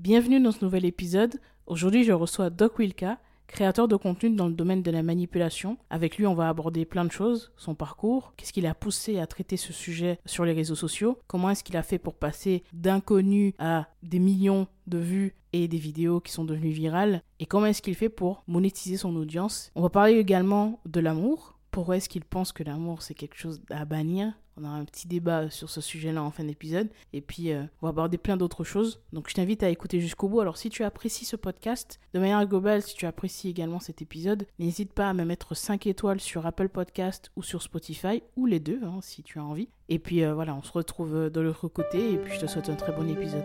Bienvenue dans ce nouvel épisode. Aujourd'hui, je reçois Doc Wilka, créateur de contenu dans le domaine de la manipulation. Avec lui, on va aborder plein de choses, son parcours, qu'est-ce qui l'a poussé à traiter ce sujet sur les réseaux sociaux, comment est-ce qu'il a fait pour passer d'inconnu à des millions de vues et des vidéos qui sont devenues virales, et comment est-ce qu'il fait pour monétiser son audience. On va parler également de l'amour. Pourquoi est-ce qu'il pense que l'amour c'est quelque chose à bannir on aura un petit débat sur ce sujet-là en fin d'épisode. Et puis, euh, on va aborder plein d'autres choses. Donc, je t'invite à écouter jusqu'au bout. Alors, si tu apprécies ce podcast, de manière globale, si tu apprécies également cet épisode, n'hésite pas à me mettre 5 étoiles sur Apple Podcast ou sur Spotify, ou les deux, hein, si tu as envie. Et puis, euh, voilà, on se retrouve de l'autre côté. Et puis, je te souhaite un très bon épisode.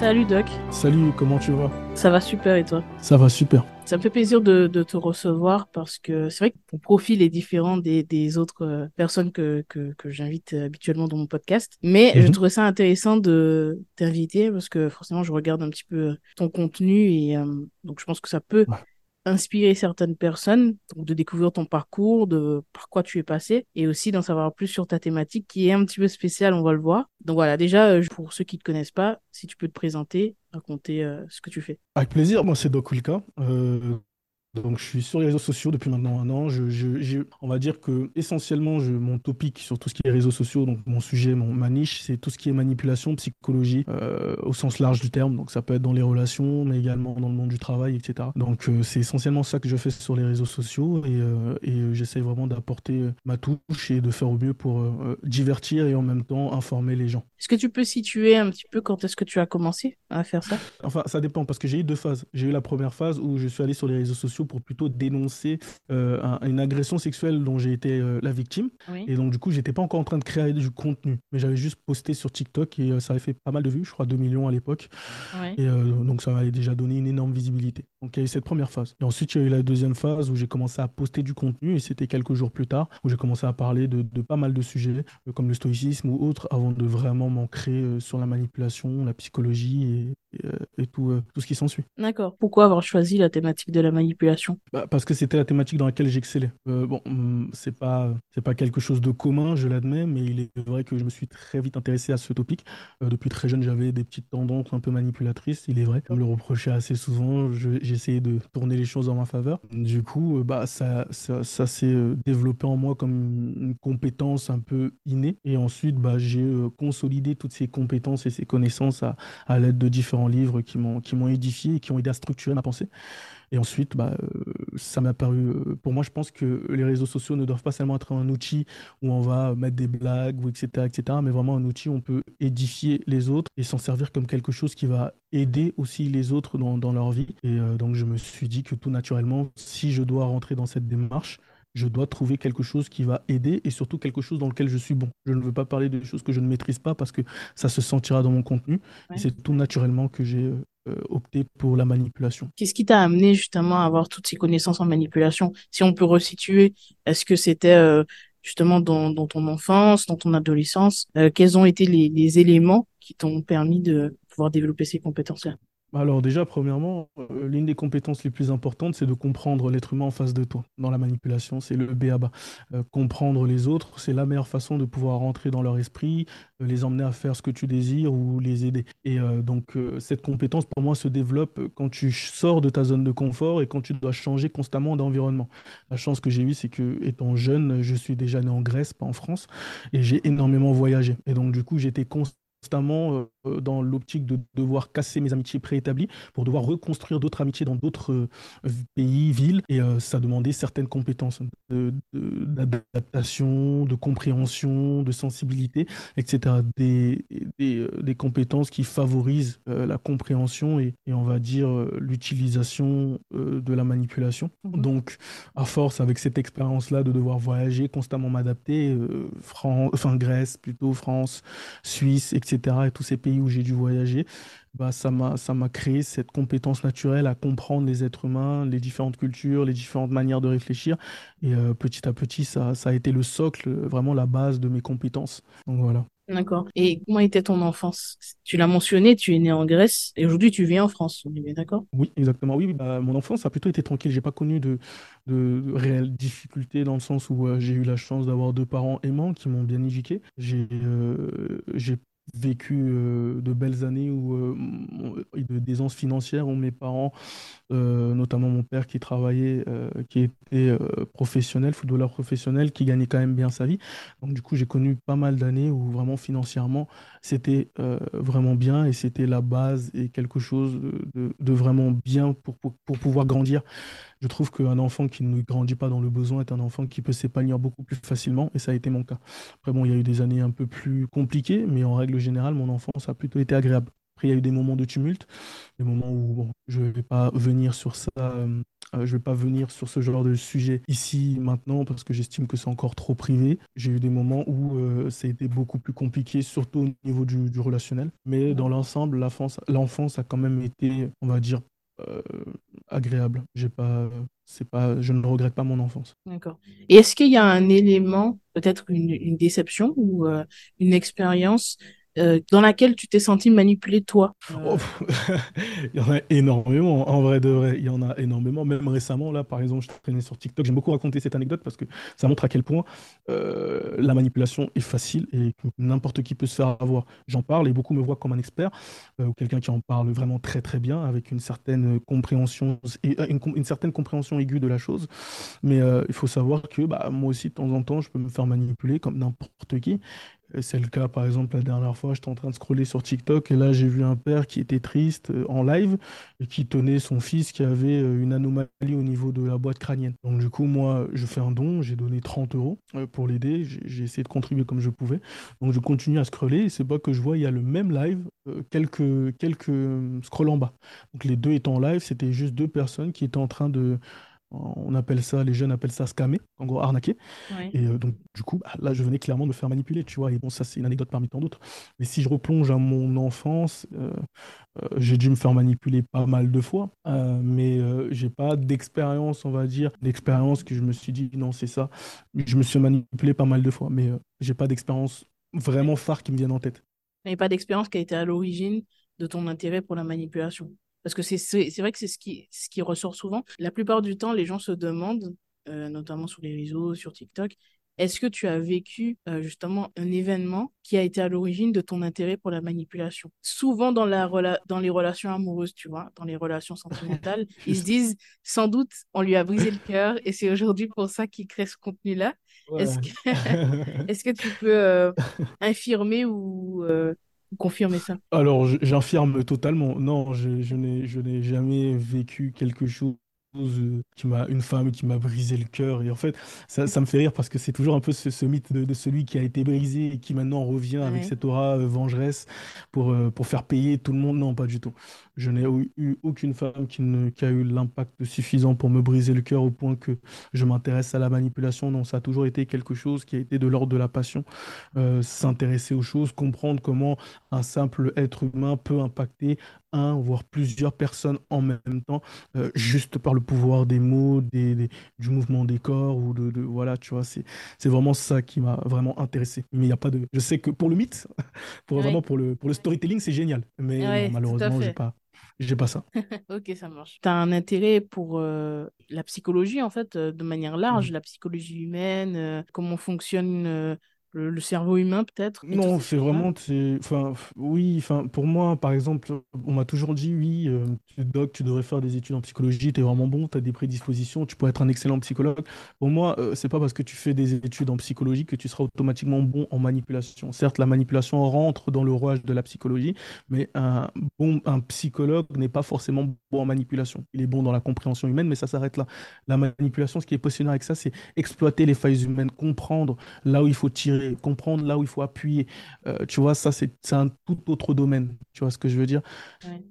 Salut Doc. Salut, comment tu vas? Ça va super et toi? Ça va super. Ça me fait plaisir de, te recevoir parce que c'est vrai que ton profil est différent des, autres euh, personnes que, que, j'invite habituellement dans mon podcast. Mais je mhm. trouvais ça intéressant de t'inviter parce que forcément je regarde un petit peu ton contenu et euh, donc je pense que ça peut inspirer certaines personnes, donc de découvrir ton parcours, de par quoi tu es passé, et aussi d'en savoir plus sur ta thématique qui est un petit peu spéciale, on va le voir. Donc voilà, déjà, euh, pour ceux qui ne te connaissent pas, si tu peux te présenter, raconter euh, ce que tu fais. Avec plaisir, moi c'est Doc Wilka. Euh, donc, je suis sur les réseaux sociaux depuis maintenant un an. Je, on va dire que essentiellement, je, mon topic sur tout ce qui est réseaux sociaux, donc mon sujet, mon, ma niche, c'est tout ce qui est manipulation, psychologie, euh, au sens large du terme. Donc, ça peut être dans les relations, mais également dans le monde du travail, etc. Donc, euh, c'est essentiellement ça que je fais sur les réseaux sociaux et, euh, et j'essaie vraiment d'apporter ma touche et de faire au mieux pour divertir et en même temps informer les gens. Est-ce que tu peux situer un petit peu quand est-ce que tu as commencé à faire ça? Enfin, ça dépend parce que j'ai eu deux phases. J'ai eu la première phase où je suis allé sur les réseaux sociaux pour plutôt dénoncer euh, une agression sexuelle dont j'ai été euh, la victime. Et donc, du coup, j'étais pas encore en train de créer du contenu, mais j'avais juste posté sur TikTok et euh, ça avait fait pas mal de vues, je crois 2 millions à l'époque. Et donc, ça m'avait déjà donné une énorme visibilité. Donc, il y a eu cette première phase. Et ensuite, il y a eu la deuxième phase où j'ai commencé à poster du contenu et c'était quelques jours plus tard où j'ai commencé à parler de, de, pas mal de sujets comme le stoïcisme ou autres avant de vraiment m'ancrer sur la manipulation, la psychologie et, euh, et, tout, euh, tout ce qui s'ensuit. D'accord. Pourquoi avoir choisi la thématique de la manipulation? Bah, Parce que c'était la thématique dans laquelle j'excellais. Euh, bon, mm, c'est pas, c'est pas quelque chose de commun, je l'admets, mais il est vrai que je me suis très vite intéressé à ce topic. depuis très jeune, j'avais des petites tendances un peu manipulatrices, il est vrai. On me le reprochait assez souvent, j'essayais de tourner les choses en ma faveur. Du coup, bah, ça, ça, s'est développé en moi comme une compétence un peu innée. Et ensuite, bah, j'ai consolidé toutes ces compétences et ces connaissances à, à l'aide de différents livres qui m'ont édifié et qui ont aidé à structurer ma pensée. Et ensuite, bah, euh, ça m'a paru. Euh, pour moi, je pense que les réseaux sociaux ne doivent pas seulement être un outil où on va mettre des blagues, ou etc., etc., mais vraiment un outil où on peut édifier les autres et s'en servir comme quelque chose qui va aider aussi les autres dans, dans leur vie. Et euh, donc, je me suis dit que tout naturellement, si je dois rentrer dans cette démarche, je dois trouver quelque chose qui va aider et surtout quelque chose dans lequel je suis bon. Je ne veux pas parler de choses que je ne maîtrise pas parce que ça se sentira dans mon contenu. c'est tout naturellement que j'ai euh, opté pour la manipulation. Qu'est-ce qui t'a amené justement à avoir toutes ces connaissances en manipulation? Si on peut resituer, est-ce que c'était euh, justement dans, ton enfance, dans ton adolescence? Euh, Quels ont été les éléments qui t'ont permis de pouvoir développer ces compétences-là? Alors déjà, premièrement, euh, l'une des compétences les plus importantes, c'est de comprendre l'être humain en face de toi. Dans la manipulation, c'est le BABA. Euh, comprendre les autres, c'est la meilleure façon de pouvoir rentrer dans leur esprit, euh, les emmener à faire ce que tu désires ou les aider. Et donc, cette compétence, pour moi, se développe quand tu sors de ta zone de confort et quand tu dois changer constamment d'environnement. La chance que j'ai eue, c'est que, étant jeune, je suis déjà né en Grèce, pas en France, et j'ai énormément voyagé. Et donc, du coup, j'étais constamment constamment dans l'optique de devoir casser mes amitiés préétablies pour devoir reconstruire d'autres amitiés dans d'autres pays, villes. Et ça demandait certaines compétences d'adaptation, de, compréhension, de sensibilité, etc. Des, des, compétences qui favorisent la compréhension et, et, on va dire l'utilisation de la manipulation. Mmh Donc, à force, avec cette expérience-là de devoir voyager, constamment m'adapter, France, enfin Grèce plutôt, France, Suisse, etc., et tous ces pays où j'ai dû voyager, bah, ça m'a, ça m'a créé cette compétence naturelle à comprendre les êtres humains, les différentes cultures, les différentes manières de réfléchir. Et euh, petit à petit, ça, ça a été le socle, vraiment la base de mes compétences. Donc voilà. D'accord. Et comment était ton enfance? Tu l'as mentionné, tu es né en Grèce et aujourd'hui tu vis en France, on est bien d'accord? Oui, exactement. Oui, bah, mon enfance a plutôt été tranquille. J'ai pas connu de, de, réelles difficultés dans le sens où euh, j'ai eu la chance d'avoir deux parents aimants qui m'ont bien éduqué. J'ai euh, j'ai vécu euh, de belles années où, euh, d'aisance financière où mes parents, euh, notamment mon père qui travaillait, qui était professionnel, footballeur professionnel, qui gagnait quand même bien sa vie. Donc du coup, j'ai connu pas mal d'années où vraiment financièrement, c'était vraiment bien et c'était la base et quelque chose de, de vraiment bien pour, pour, pour pouvoir grandir je trouve qu'un enfant qui ne grandit pas dans le besoin est un enfant qui peut s'épanouir beaucoup plus facilement, et ça a été mon cas. Après, bon, il y a eu des années un peu plus compliquées, mais en règle générale, mon enfance a plutôt été agréable. Après, il y a eu des moments de tumulte, des moments où bon, je ne vais pas venir sur ça, euh, je vais pas venir sur ce genre de sujet ici maintenant parce que j'estime que c'est encore trop privé. J'ai eu des moments où euh, ça a été beaucoup plus compliqué, surtout au niveau du, du relationnel. Mais dans l'ensemble, l'enfance a quand même été, on va dire, euh, agréable. J'ai pas, c'est pas, je ne regrette pas mon enfance. D'accord. Et est-ce qu'il y a un élément, peut-être une, déception ou euh, une expérience euh, dans laquelle tu t'es senti manipulé toi? Oh, Il y en a énormément, en vrai de vrai. Il y en a énormément. Même récemment, là, par exemple, je traînais sur TikTok. J'aime beaucoup raconter cette anecdote parce que ça montre à quel point euh, la manipulation est facile et n'importe qui peut se faire avoir. J'en parle et beaucoup me voient comme un expert euh, ou quelqu'un qui en parle vraiment très très bien avec une certaine compréhension et une, certaine compréhension aiguë de la chose. Mais il faut savoir que bah, moi aussi, de temps en temps, je peux me faire manipuler comme n'importe qui. C'est le cas, par exemple, la dernière fois, j'étais en train de scroller sur TikTok et là, j'ai vu un père qui était triste euh, en live et qui tenait son fils qui avait euh, une anomalie au niveau de la boîte crânienne. Donc, du coup, moi, je fais un don, j'ai donné 30 euros euh, pour l'aider, j'ai essayé de contribuer comme je pouvais. Donc, je continue à scroller et c'est pas que je vois, il y a le même live, quelques, quelques scrolls en bas. Donc, les deux étant en live, c'était juste deux personnes qui étaient en train de on appelle ça, les jeunes appellent ça scammer, en gros arnaquer. Et euh, donc, du coup, bah, là, je venais clairement me faire manipuler, tu vois. Et bon, ça, c'est une anecdote parmi tant d'autres. Mais si je replonge à mon enfance, euh, euh, j'ai dû me faire manipuler pas mal de fois. mais j'ai pas d'expérience, on va dire, d'expérience que je me suis dit, non, c'est ça. Je me suis manipulé pas mal de fois, mais j'ai pas d'expérience vraiment phare qui me vienne en tête. N'y pas d'expérience qui a été à l'origine de ton intérêt pour la manipulation parce que c'est vrai que c'est ce qui, ce qui ressort souvent. La plupart du temps, les gens se demandent, euh, notamment sur les réseaux, sur TikTok, est-ce que tu as vécu euh, justement un événement qui a été à l'origine de ton intérêt pour la manipulation? Souvent dans, la dans les relations amoureuses, tu vois, dans les relations sentimentales, ils se disent sans doute on lui a brisé le cœur et c'est aujourd'hui pour ça qu'il crée ce contenu-là. Est-ce que, est que tu peux euh, infirmer ou confirmer ça Alors, j'infirme totalement. Non, je, je n'ai jamais vécu quelque chose qui m'a une femme qui m'a brisé le cœur. Et en fait ça, ça me fait rire parce que c'est toujours un peu ce, mythe de, celui qui a été brisé et qui maintenant revient avec cette aura euh, vengeresse pour, euh, pour faire payer tout le monde. Non pas du tout. Je n'ai eu aucune femme qui, ne, qui a eu l'impact suffisant pour me briser le cœur au point que je m'intéresse à la manipulation. Non ça a toujours été quelque chose qui a été de l'ordre de la passion. S'intéresser aux choses comprendre comment un simple être humain peut impacter un, voire plusieurs personnes en même temps, euh, juste par le pouvoir des mots, des, du mouvement des corps, ou de, voilà, tu vois, c'est, c'est vraiment ça qui m'a vraiment intéressé. Mais il n'y a pas de. Je sais que pour le mythe, pour vraiment pour le, pour le storytelling, c'est génial. Mais malheureusement, j'ai pas. J'ai pas ça. ok, ça marche. Tu as un intérêt pour euh, la psychologie, en fait, euh, de manière large, mmh. la psychologie humaine, comment fonctionne le, cerveau humain peut-être Non, c'est vraiment, enfin, oui, enfin, pour moi, par exemple, on m'a toujours dit, oui, euh, doc, tu devrais faire des études en psychologie, tu es vraiment bon, tu as des prédispositions, tu pourrais être un excellent psychologue. Pour moi, euh, c'est pas parce que tu fais des études en psychologie que tu seras automatiquement bon en manipulation. Certes, la manipulation rentre dans le rouage de la psychologie, mais un bon, un psychologue n'est pas forcément bon en manipulation. Il est bon dans la compréhension humaine, mais ça s'arrête là. La manipulation, ce qui est passionnant avec ça, c'est exploiter les failles humaines, comprendre là où il faut tirer comprendre là où il faut appuyer. Euh, tu vois, ça, c'est un tout autre domaine. Tu vois ce que je veux dire?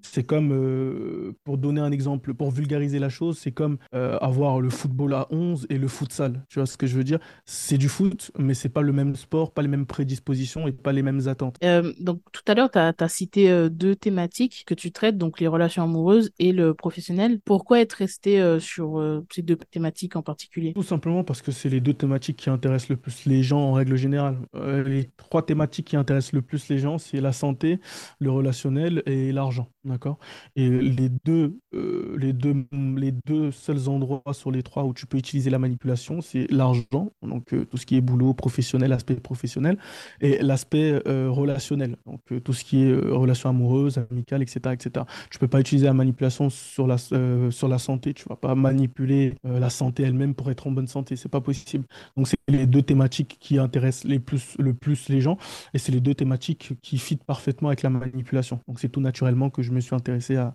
C'est comme, euh, pour donner un exemple, pour vulgariser la chose, c'est comme euh, avoir le football à 11 et le futsal. Tu vois ce que je veux dire? C'est du foot, mais c'est pas le même sport, pas les mêmes prédispositions et pas les mêmes attentes. donc, tout à l'heure, tu as, cité deux thématiques que tu traites, donc les relations amoureuses et le professionnel. Pourquoi être resté sur ces deux thématiques en particulier? Tout simplement parce que c'est les deux thématiques qui intéressent le plus les gens en règle générale euh, les trois thématiques qui intéressent le plus les gens, c'est la santé, le relationnel et l'argent. D'accord? Et les deux, euh, les, deux, les deux seuls endroits sur les trois où tu peux utiliser la manipulation, c'est l'argent, donc euh, tout ce qui est boulot professionnel, aspect professionnel, et l'aspect relationnel, donc tout ce qui est relation amoureuse, amicale, etc. etc. Tu peux pas utiliser la manipulation sur la, sur la santé, tu vas pas manipuler la santé elle-même pour être en bonne santé, c'est pas possible. Donc c'est les deux thématiques qui intéressent les plus, le plus les gens. Et c'est les deux thématiques qui fitent parfaitement avec la manipulation. Donc c'est tout naturellement que je me suis intéressé à,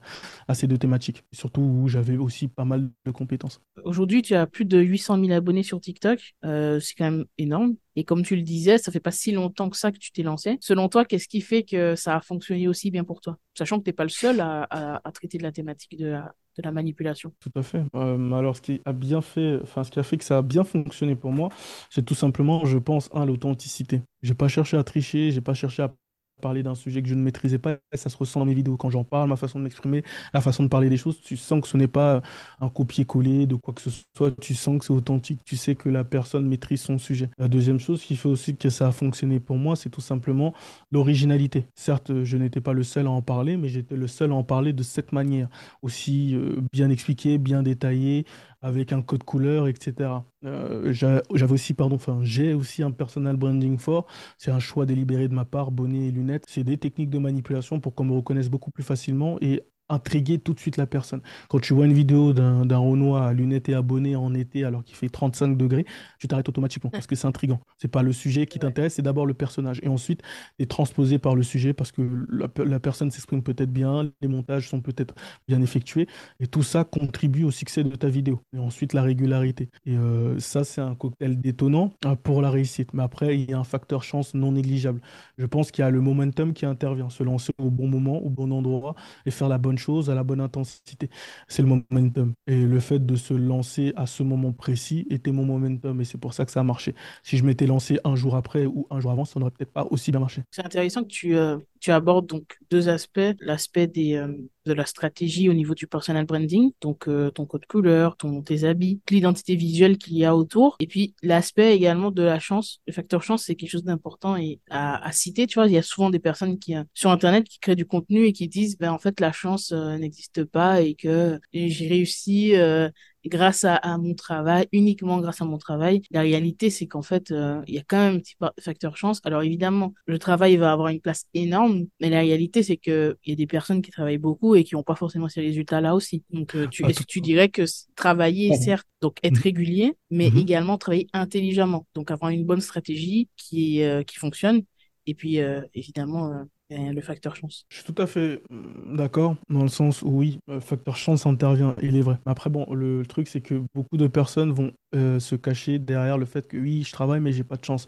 ces deux thématiques. surtout où j'avais aussi pas mal de compétences. Aujourd'hui, tu as plus de 800 000 abonnés sur TikTok. Euh, c'est quand même énorme. Et comme tu le disais, ça fait pas si longtemps que ça que tu t'es lancé. Selon toi, qu'est-ce qui fait que ça a fonctionné aussi bien pour toi? Sachant que tu n'es pas le seul à, traiter de la thématique de la, manipulation. Tout à fait. Euh, alors, ce qui a bien fait, enfin, ce qui a fait que ça a bien fonctionné pour moi, c'est tout simplement, je pense, un, l'authenticité. J'ai pas cherché à tricher, j'ai pas cherché à parler d'un sujet que je ne maîtrisais pas. Ça se ressent dans mes vidéos quand j'en parle, ma façon de m'exprimer, la façon de parler des choses. Tu sens que ce n'est pas un copier-coller de quoi que ce soit. Tu sens que c'est authentique. Tu sais que la personne maîtrise son sujet. La deuxième chose qui fait aussi que ça a fonctionné pour moi, c'est tout simplement l'originalité. Certes, je n'étais pas le seul à en parler, mais j'étais le seul à en parler de cette manière. Aussi euh, bien expliqué, bien détaillé, avec un code couleur, etc. Euh, j'avais aussi, pardon, enfin, j'ai aussi un personal branding fort. C'est un choix délibéré de ma part, bonnet et lunettes. C'est des techniques de manipulation pour qu'on me reconnaisse beaucoup plus facilement et intriguer tout de suite la personne. Quand tu vois une vidéo d'un Renoir à lunettes et abonné en été alors qu'il fait 35 degrés, tu t'arrêtes automatiquement parce que c'est intriguant. C'est pas le sujet qui t'intéresse, c'est d'abord le personnage. Et ensuite, est transposé par le sujet parce que la, personne s'exprime peut-être bien, les montages sont peut-être bien effectués. Et tout ça contribue au succès de ta vidéo. Et ensuite, la régularité. Et euh, ça, c'est un cocktail détonnant euh, pour la réussite. Mais après, il y a un facteur chance non négligeable. Je pense qu'il y a le momentum qui intervient, se lancer au bon moment, au bon endroit et faire la bonne chose à la bonne intensité. C'est le momentum. Et le fait de se lancer à ce moment précis était mon momentum. Et c'est pour ça que ça a marché. Si je m'étais lancé un jour après ou un jour avant, ça n'aurait peut-être pas aussi bien marché. C'est intéressant que tu, euh, tu abordes donc deux aspects. L'aspect euh, de la stratégie au niveau du personal branding, donc euh, ton code couleur, ton, tes habits, l'identité visuelle qu'il y a autour. Et puis l'aspect également de la chance. Le facteur chance, c'est quelque chose d'important et à, citer. Tu vois, il y a souvent des personnes qui sur Internet qui créent du contenu et qui disent, ben en fait la chance euh, n'existe pas et que j'ai réussi euh, grâce à, mon travail, uniquement grâce à mon travail. La réalité, c'est qu'en fait, euh, il y a quand même un petit facteur chance. Alors évidemment, le travail va avoir une place énorme, mais la réalité, c'est que il y a des personnes qui travaillent beaucoup et qui n'ont pas forcément ces résultats-là aussi. Donc, tu, ah, est-ce que tu dirais que travailler, certes, donc être mhm. régulier, mais mhm. également travailler intelligemment. Donc avoir une bonne stratégie qui, qui fonctionne. Et puis, évidemment, le facteur chance. Je suis tout à fait mm, d'accord, dans le sens où oui, le facteur chance intervient, il est vrai. Après, bon, le, truc, c'est que beaucoup de personnes vont euh, se cacher derrière le fait que oui, je travaille, mais j'ai pas de chance.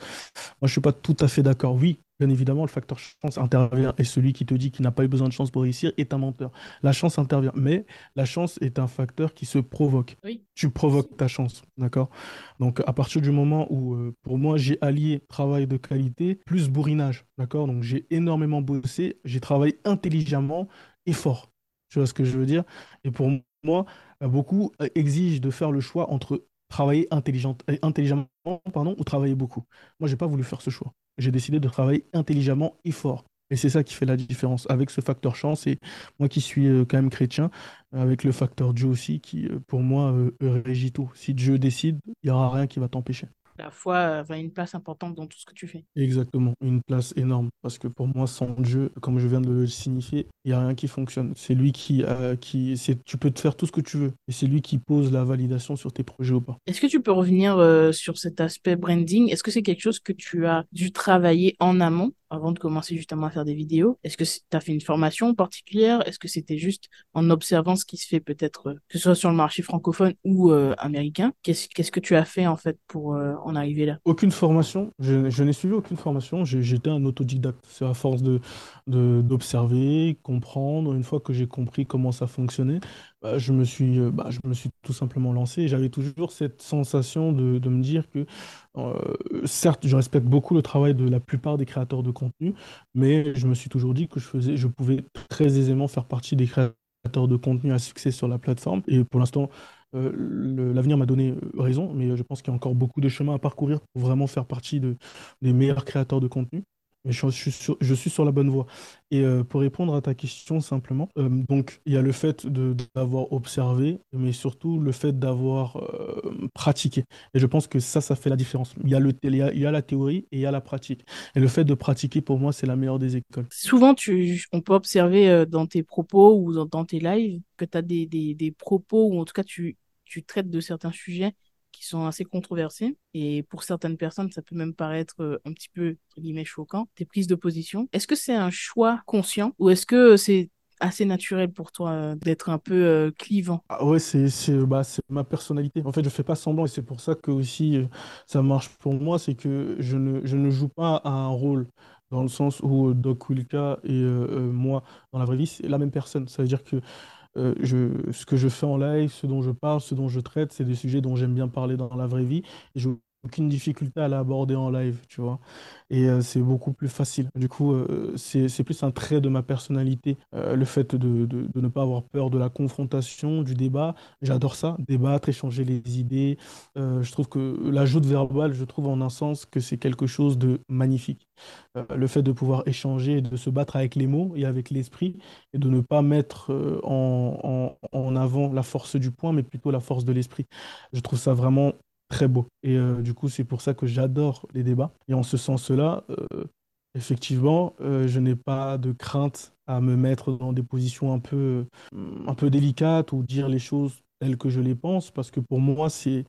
Moi, je suis pas tout à fait d'accord. Oui, Bien évidemment, le facteur chance intervient et celui qui te dit qu'il n'a pas eu besoin de chance pour réussir est un menteur. La chance intervient, mais la chance est un facteur qui se provoque. Tu provoques ta chance, d'accord? Donc à partir du moment où, euh, pour moi, j'ai allié travail de qualité plus bourrinage, d'accord? Donc j'ai énormément bossé, j'ai travaillé intelligemment et fort. Tu vois ce que je veux dire? Et pour moi, beaucoup exigent de faire le choix entre travailler intelligemment pardon, ou travailler beaucoup. Moi, j'ai pas voulu faire ce choix j'ai décidé de travailler intelligemment et fort. Et c'est ça qui fait la différence avec ce facteur chance. Et moi qui suis euh, quand même chrétien, avec le facteur Dieu aussi, qui euh, pour moi euh, régit tout. Si Dieu décide, il n'y aura rien qui va t'empêcher. La foi a une place importante dans tout ce que tu fais. Exactement, une place énorme. Parce que pour moi, sans Dieu, comme je viens de le signifier, il n'y a rien qui fonctionne. C'est lui qui, qui tu peux te faire tout ce que tu veux. Et c'est lui qui pose la validation sur tes projets ou pas. Est-ce que tu peux revenir sur cet aspect branding? Est-ce que c'est quelque chose que tu as dû travailler en amont? Avant de commencer justement à faire des vidéos Est-ce que tu as fait une formation particulière? Est-ce que c'était juste en observant ce qui se fait peut-être, euh, que ce soit sur le marché francophone ou euh, américain? Qu'est-ce que tu as fait en fait pour euh, en arriver là? Aucune formation. Je, n'ai suivi aucune formation. J'étais un autodidacte. C'est à force de d'observer, comprendre. Une fois que j'ai compris comment ça fonctionnait, bah, je me suis, bah, je me suis tout simplement lancé. J'avais toujours cette sensation de, de me dire que euh, certes, je respecte beaucoup le travail de la plupart des créateurs de contenu, mais je me suis toujours dit que je faisais, je pouvais très aisément faire partie des créateurs de contenu à succès sur la plateforme. Et pour l'instant, euh, l'avenir m'a donné raison, mais je pense qu'il y a encore beaucoup de chemin à parcourir pour vraiment faire partie de, des meilleurs créateurs de contenu je, suis sur, la bonne voie. Et euh, pour répondre à ta question simplement, euh, donc il y a le fait d'avoir observé, mais surtout le fait d'avoir euh, pratiqué. Et je pense que ça, ça fait la différence. Il y, a le, il, y a, la théorie et il y a la pratique. Et le fait de pratiquer, pour moi, c'est la meilleure des écoles. Souvent, tu, on peut observer dans tes propos ou dans, tes lives que tu as des, des, des, propos, ou en tout cas, tu, tu traites de certains sujets qui sont assez controversés. Et pour certaines personnes, ça peut même paraître euh, un petit peu, entre guillemets, choquant, tes prises de position. Est-ce que c'est un choix conscient ou est-ce que c'est assez naturel pour toi euh, d'être un peu euh, clivant? Ah Ouais, c'est bah, ma personnalité. En fait, je fais pas semblant et c'est pour ça que aussi ça marche pour moi, c'est que je ne, je ne joue pas un rôle dans le sens où Doc Wilka et moi, dans la vraie vie, c'est la même personne. Ça veut dire que euh, je, ce que je fais en live, ce dont je parle, ce dont je traite, c'est des sujets dont j'aime bien parler dans la vraie vie. Et je aucune difficulté à l'aborder en live, tu vois. Et euh, c'est beaucoup plus facile. Du coup, euh, c'est plus un trait de ma personnalité, euh, le fait de, de, ne pas avoir peur de la confrontation, du débat. J'adore ça, débattre, échanger les idées. je trouve que l'ajout verbal, je trouve en un sens que c'est quelque chose de magnifique. le fait de pouvoir échanger, de se battre avec les mots et avec l'esprit, et de ne pas mettre en, en, en avant la force du point, mais plutôt la force de l'esprit. Je trouve ça vraiment très beau. Et euh, du coup, c'est pour ça que j'adore les débats. Et en ce sens-là, euh, effectivement, euh, je n'ai pas de crainte à me mettre dans des positions un peu, un peu délicates ou dire les choses telles que je les pense, parce que pour moi, c'est,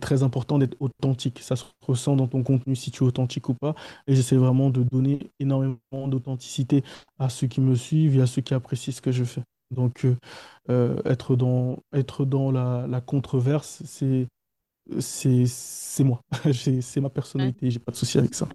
très important d'être authentique. Ça se ressent dans ton contenu si tu es authentique ou pas. Et j'essaie vraiment de donner énormément d'authenticité à ceux qui me suivent et à ceux qui apprécient ce que je fais. Donc, être dans, être dans la controverse, c'est, c'est moi. c'est ma personnalité, j'ai pas de souci avec ça.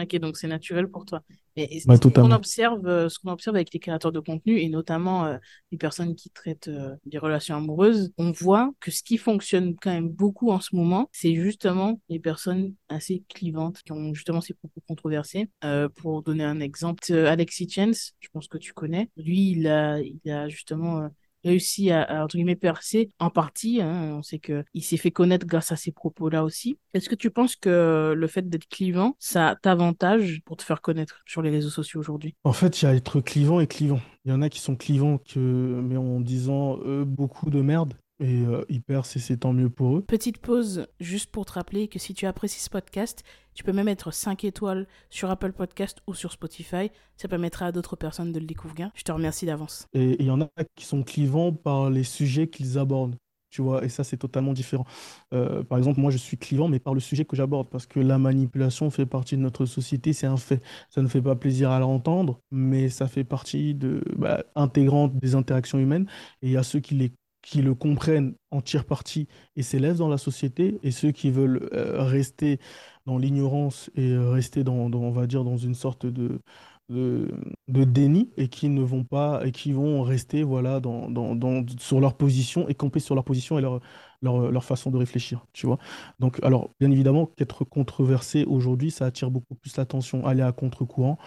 Ok, donc c'est naturel pour toi. Et, ce qu'on observe, euh, ce qu'on observe avec les créateurs de contenu et notamment euh, les personnes qui traitent euh, des relations amoureuses, on voit que ce qui fonctionne quand même beaucoup en ce moment, c'est justement les personnes assez clivantes qui ont justement ces propos controversés. pour donner un exemple, Alexis Chance, je pense que tu connais. Lui, il a, il a justement réussi à, entre guillemets, percer en partie. Hein, on sait qu'il s'est fait connaître grâce à ces propos-là aussi. Est-ce que tu penses que le fait d'être clivant, ça t'avantage pour te faire connaître sur les réseaux sociaux aujourd'hui? En fait, il y a être clivant et clivant. Il y en a qui sont clivants, que, mais en disant euh, beaucoup de merde. Et euh, ils percent et c'est tant mieux pour eux. Petite pause, juste pour te rappeler que si tu apprécies ce podcast, tu peux même mettre 5 étoiles sur Apple Podcast ou sur Spotify. Ça permettra à d'autres personnes de le découvrir. Je te remercie d'avance. Et il y en a qui sont clivants par les sujets qu'ils abordent. Tu vois, et ça, c'est totalement différent. Euh, par exemple, moi, je suis clivant, mais par le sujet que j'aborde, parce que la manipulation fait partie de notre société, c'est un fait. Ça ne fait pas plaisir à l'entendre, mais ça fait partie de, bah, intégrante des interactions humaines. Et il y a ceux qui les qui le comprennent en tirent parti et s'élèvent dans la société, et ceux qui veulent euh, rester dans l'ignorance et rester dans, on va dire, dans une sorte de, de, déni et qui ne vont pas et qui vont rester voilà dans, dans, sur leur position et camper sur leur position et leur, leur, façon de réfléchir tu vois. Donc alors bien évidemment qu'être controversé aujourd'hui ça attire beaucoup plus l'attention aller à contre-courant.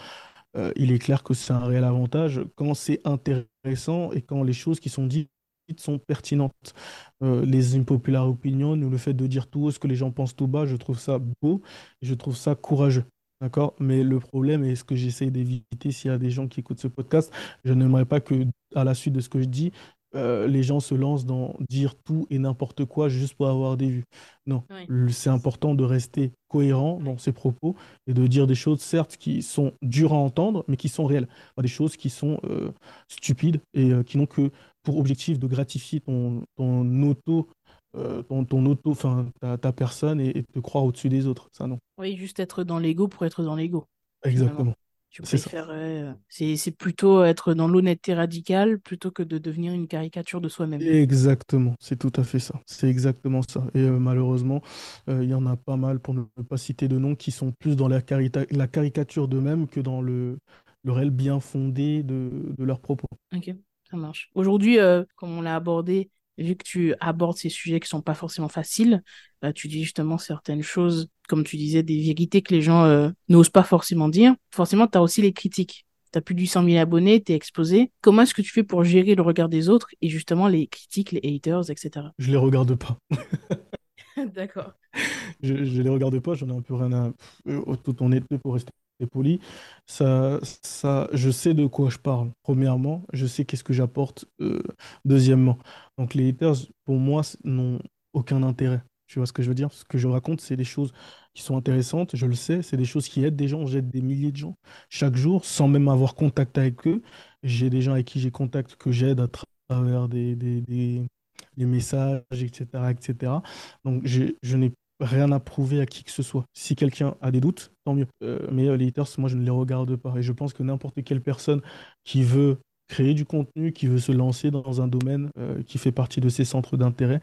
Euh, il est clair que c'est un réel avantage quand c'est intéressant et quand les choses qui sont dites sont pertinentes. Euh, les impopulaires opinions ou le fait de dire tout haut ce que les gens pensent tout bas, je trouve ça beau et je trouve ça courageux. D'accord? Mais le problème, et ce que j'essaie d'éviter s'il y a des gens qui écoutent ce podcast, je n'aimerais pas que, à la suite de ce que je dis, euh, les gens se lancent dans dire tout et n'importe quoi juste pour avoir des vues. Non, Oui. C'est important de rester cohérent dans ses propos et de dire des choses, certes, qui sont dures à entendre, mais qui sont réelles. Des choses qui sont euh, stupides et euh, qui n'ont que pour objectif de gratifier ton, ton auto, euh, ton, ton auto, enfin, ta, ta personne et, et te croire au-dessus des autres. Ça, non. Oui, juste être dans l'ego pour être dans l'ego. Exactement. C'est euh, C'est, plutôt être dans l'honnêteté radicale plutôt que de devenir une caricature de soi-même. Exactement, c'est tout à fait ça. C'est exactement ça. Et euh, malheureusement, euh, il y en a pas mal, pour ne pas citer de noms, qui sont plus dans la, la caricature d'eux-mêmes que dans le, le réel bien fondé de, de leurs propos. Ok, ça marche. Aujourd'hui, euh, comme on l'a abordé, vu que tu abordes ces sujets qui sont pas forcément faciles, euh, tu dis justement certaines choses, comme tu disais, des vérités que les gens euh, n'osent pas forcément dire. Forcément, tu as aussi les critiques. Tu as plus de 800 000 abonnés, tu es exposé. Comment est-ce que tu fais pour gérer le regard des autres et justement les critiques, les haters, etc. Je les regarde pas. D'accord. Je, je les regarde pas, j'en ai un peu rien à... euh, Tout honnêteté pour rester poli. Ça, ça, je sais de quoi je parle, premièrement. Je sais qu'est-ce que j'apporte, euh, deuxièmement. Donc les haters, pour moi, n'ont aucun intérêt. Tu vois ce que je veux dire? Ce que je raconte, c'est des choses qui sont intéressantes, je le sais. C'est des choses qui aident des gens. J'aide des milliers de gens chaque jour, sans même avoir contact avec eux. J'ai des gens avec qui j'ai contact que j'aide à travers des, des, messages, etc., etc. Donc, j'ai- je n'ai rien à prouver à qui que ce soit. Si quelqu'un a des doutes, tant mieux. Euh, mais euh, les haters, moi, je ne les regarde pas. Et je pense que n'importe quelle personne qui veut créer du contenu, qui veut se lancer dans un domaine euh, qui fait partie de ses centres d'intérêt,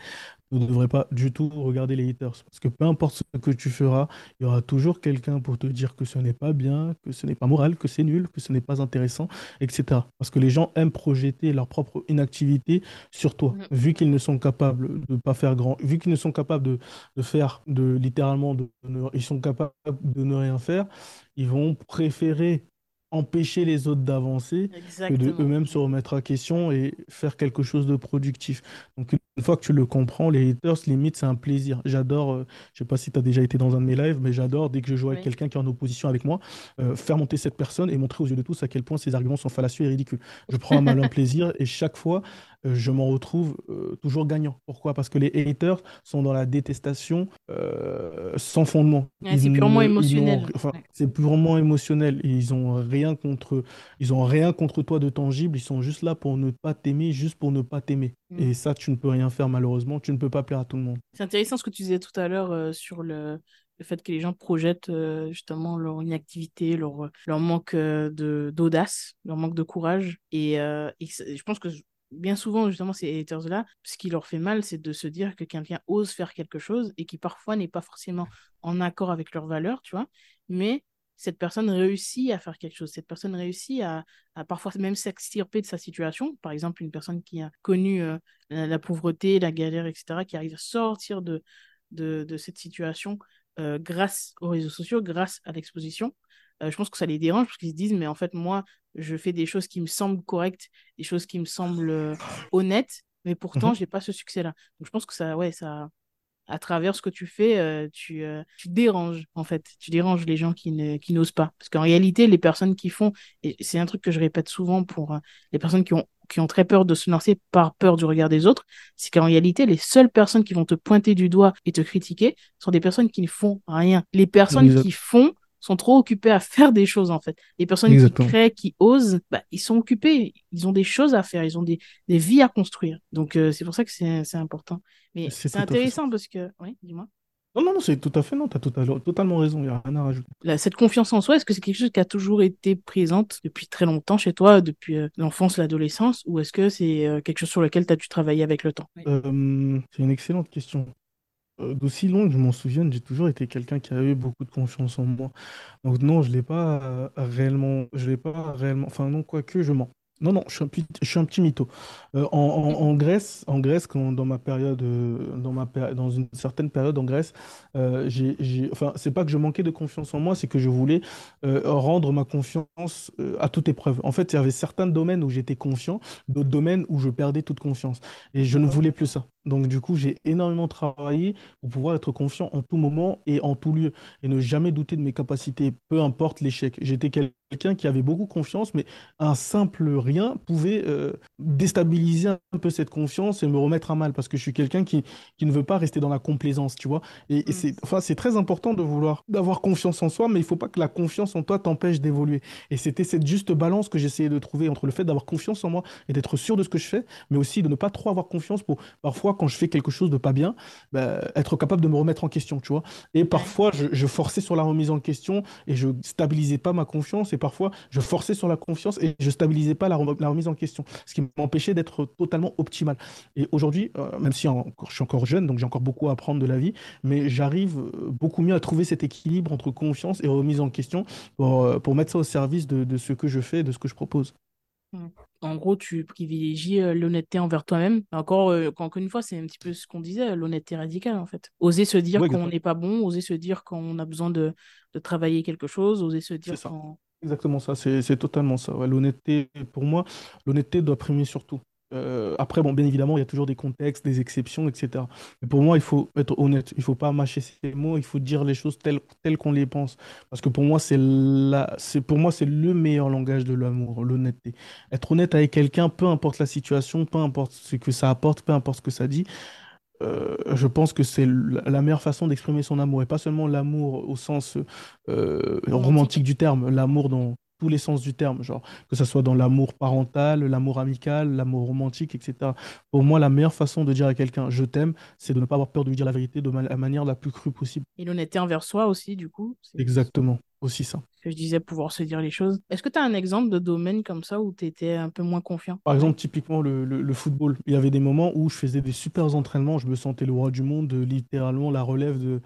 ne devrait pas du tout regarder les haters. Parce que peu importe ce que tu feras, il y aura toujours quelqu'un pour te dire que ce n'est pas bien, que ce n'est pas moral, que c'est nul, que ce n'est pas intéressant, etc. Parce que les gens aiment projeter leur propre inactivité sur toi, Mhm. vu qu'ils ne sont capables de pas faire grand, vu qu'ils ne sont capables de, de faire, de littéralement, de, ils sont capables de ne rien faire, ils vont préférer empêcher les autres d'avancer que de eux-mêmes se remettre à question et faire quelque chose de productif. Donc une fois que tu le comprends, les haters, limite, c'est un plaisir. J'adore, euh, je sais pas si tu as déjà été dans un de mes lives, mais j'adore, dès que je joue avec Oui. quelqu'un qui est en opposition avec moi, euh, faire monter cette personne et montrer aux yeux de tous à quel point ses arguments sont fallacieux et ridicules. Je prends un malin plaisir et chaque fois, je m'en retrouve euh, toujours gagnant. Pourquoi? Parce que les haters sont dans la détestation euh, sans fondement. Ouais, c'est purement émotionnel. enfin, Ouais. c'est purement émotionnel. Ils ont rien contre, ils ont rien contre toi de tangible. Ils sont juste là pour ne pas t'aimer, juste pour ne pas t'aimer. Mm. Et ça, tu ne peux rien faire malheureusement. Tu ne peux pas plaire à tout le monde. C'est intéressant ce que tu disais tout à l'heure euh, sur le, le fait que les gens projettent euh, justement leur inactivité, leur, leur manque euh, de, d'audace, leur manque de courage. Et, euh, je pense que bien souvent, justement, ces haters-là, ce qui leur fait mal, c'est de se dire que quelqu'un ose faire quelque chose et qui parfois n'est pas forcément en accord avec leurs valeurs, tu vois. Mais cette personne réussit à faire quelque chose. Cette personne réussit à, à parfois même s'extirper de sa situation. Par exemple, une personne qui a connu euh, la, pauvreté, la galère, etc., qui arrive à sortir de, de, de cette situation euh, grâce aux réseaux sociaux, grâce à l'exposition. Euh, je pense que ça les dérange parce qu'ils se disent, mais en fait, moi, je fais des choses qui me semblent correctes, des choses qui me semblent euh, honnêtes, mais pourtant, Mhm. j'ai pas ce succès-là. Donc, je pense que ça, ouais, ça, à travers ce que tu fais, euh, tu, tu déranges, en fait. Tu déranges les gens qui ne, qui n'osent pas. Parce qu'en réalité, les personnes qui font, et c'est un truc que je répète souvent pour les personnes qui ont, qui ont très peur de se lancer par peur du regard des autres, c'est qu'en réalité, les seules personnes qui vont te pointer du doigt et te critiquer sont des personnes qui ne font rien. Les personnes qui font sont trop occupées à faire des choses, en fait. Les personnes Exactement. qui créent, qui osent, bah, ils sont occupés. Ils ont des choses à faire. Ils ont des, des vies à construire. Donc, euh, c'est pour ça que c'est important. Mais C'est intéressant parce que... Oui, dis-moi. Non, non, non, c'est tout à fait non. Tu as totalement raison. Il n'y a rien à rajouter. Cette confiance en soi, est-ce que c'est quelque chose qui a toujours été présente depuis très longtemps chez toi, depuis euh, l'enfance, l'adolescence, ou est-ce que c'est euh, quelque chose sur lequel tu as dû travailler avec le temps? Euh, c'est une excellente question. Euh, d'aussi loin que je m'en souvienne, j'ai toujours été quelqu'un qui a eu beaucoup de confiance en moi. Donc non, je l'ai pas euh, réellement, je l'ai pas réellement, enfin non, quoique je mens. Non, non, je suis un, petit- je mytho. Euh, en, Grèce, en Grèce, dans ma période, dans ma dans une certaine période en Grèce, euh, j'ai, c'est pas que je manquais de confiance en moi, c'est que je voulais rendre ma confiance à toute épreuve. En fait, il y avait certains domaines où j'étais confiant, d'autres domaines où je perdais toute confiance. Et je ne voulais plus ça. Donc, du coup, j'ai énormément travaillé pour pouvoir être confiant en tout moment et en tout lieu et ne jamais douter de mes capacités, peu importe l'échec. J'étais quelqu'un qui avait beaucoup confiance, mais un simple rien pouvait euh, déstabiliser un peu cette confiance et me remettre à mal parce que je suis quelqu'un qui, qui ne veut pas rester dans la complaisance, tu vois. Et, et Mm. c'est enfin, très important de vouloir, d'avoir confiance en soi, mais il faut pas que la confiance en toi t'empêche d'évoluer. Et c'était cette juste balance que j'essayais de trouver entre le fait d'avoir confiance en moi et d'être sûr de ce que je fais, mais aussi de ne pas trop avoir confiance pour parfois quand je fais quelque chose de pas bien, bah, être capable de me remettre en question, tu vois. Et parfois, je, je forçais sur la remise en question et je stabilisais pas ma confiance. Et parfois, je forçais sur la confiance et je stabilisais pas la, rem- la remise en question. Ce qui m'empêchait d'être totalement optimal. Et aujourd'hui, euh, même si je suis encore jeune, donc j'ai encore beaucoup à apprendre de la vie, mais j'arrive euh, beaucoup mieux à trouver cet équilibre entre confiance et remise en question pour, euh, pour mettre ça au service de, de ce que je fais, de ce que je propose. En gros, tu privilégies euh, l'honnêteté envers toi-même. Encore, euh, encore une fois, c'est un petit peu ce qu'on disait, l'honnêteté radicale, en fait. Oser se dire Ouais, quand on exactement. n'est pas bon, oser se dire quand on a besoin de, de travailler quelque chose, oser se dire. Exactement ça, c'est c'est totalement ça. Ouais, l'honnêteté, pour moi, l'honnêteté doit primer surtout. Euh, après, bon, bien évidemment, il y a toujours des contextes, des exceptions, etc. Mais pour moi, il faut être honnête. Il ne faut pas mâcher ses mots, il faut dire les choses telles, telles qu'on les pense. Parce que pour moi, c'est la, c'est, pour moi, c'est le meilleur langage de l'amour, l'honnêteté. Être honnête avec quelqu'un, peu importe la situation, peu importe ce que ça apporte, peu importe ce que ça dit, euh, je pense que c'est la meilleure façon d'exprimer son amour. Et pas seulement l'amour au sens euh, romantique romantique. du terme, l'amour dans tous les sens du terme, genre que ce soit dans l'amour parental, l'amour amical, l'amour romantique, etc. Pour moi, la meilleure façon de dire à quelqu'un je t'aime, c'est de ne pas avoir peur de lui dire la vérité de la manière la plus crue possible. Et l'honnêteté envers soi aussi, du coup, Exactement, aussi ça. Que je disais, pouvoir se dire les choses. Est-ce que tu as un exemple de domaine comme ça où tu étais un peu moins confiant? Par exemple, typiquement le, le- le football. Il y avait des moments où je faisais des super entraînements, je me sentais le roi du monde, littéralement la relève de,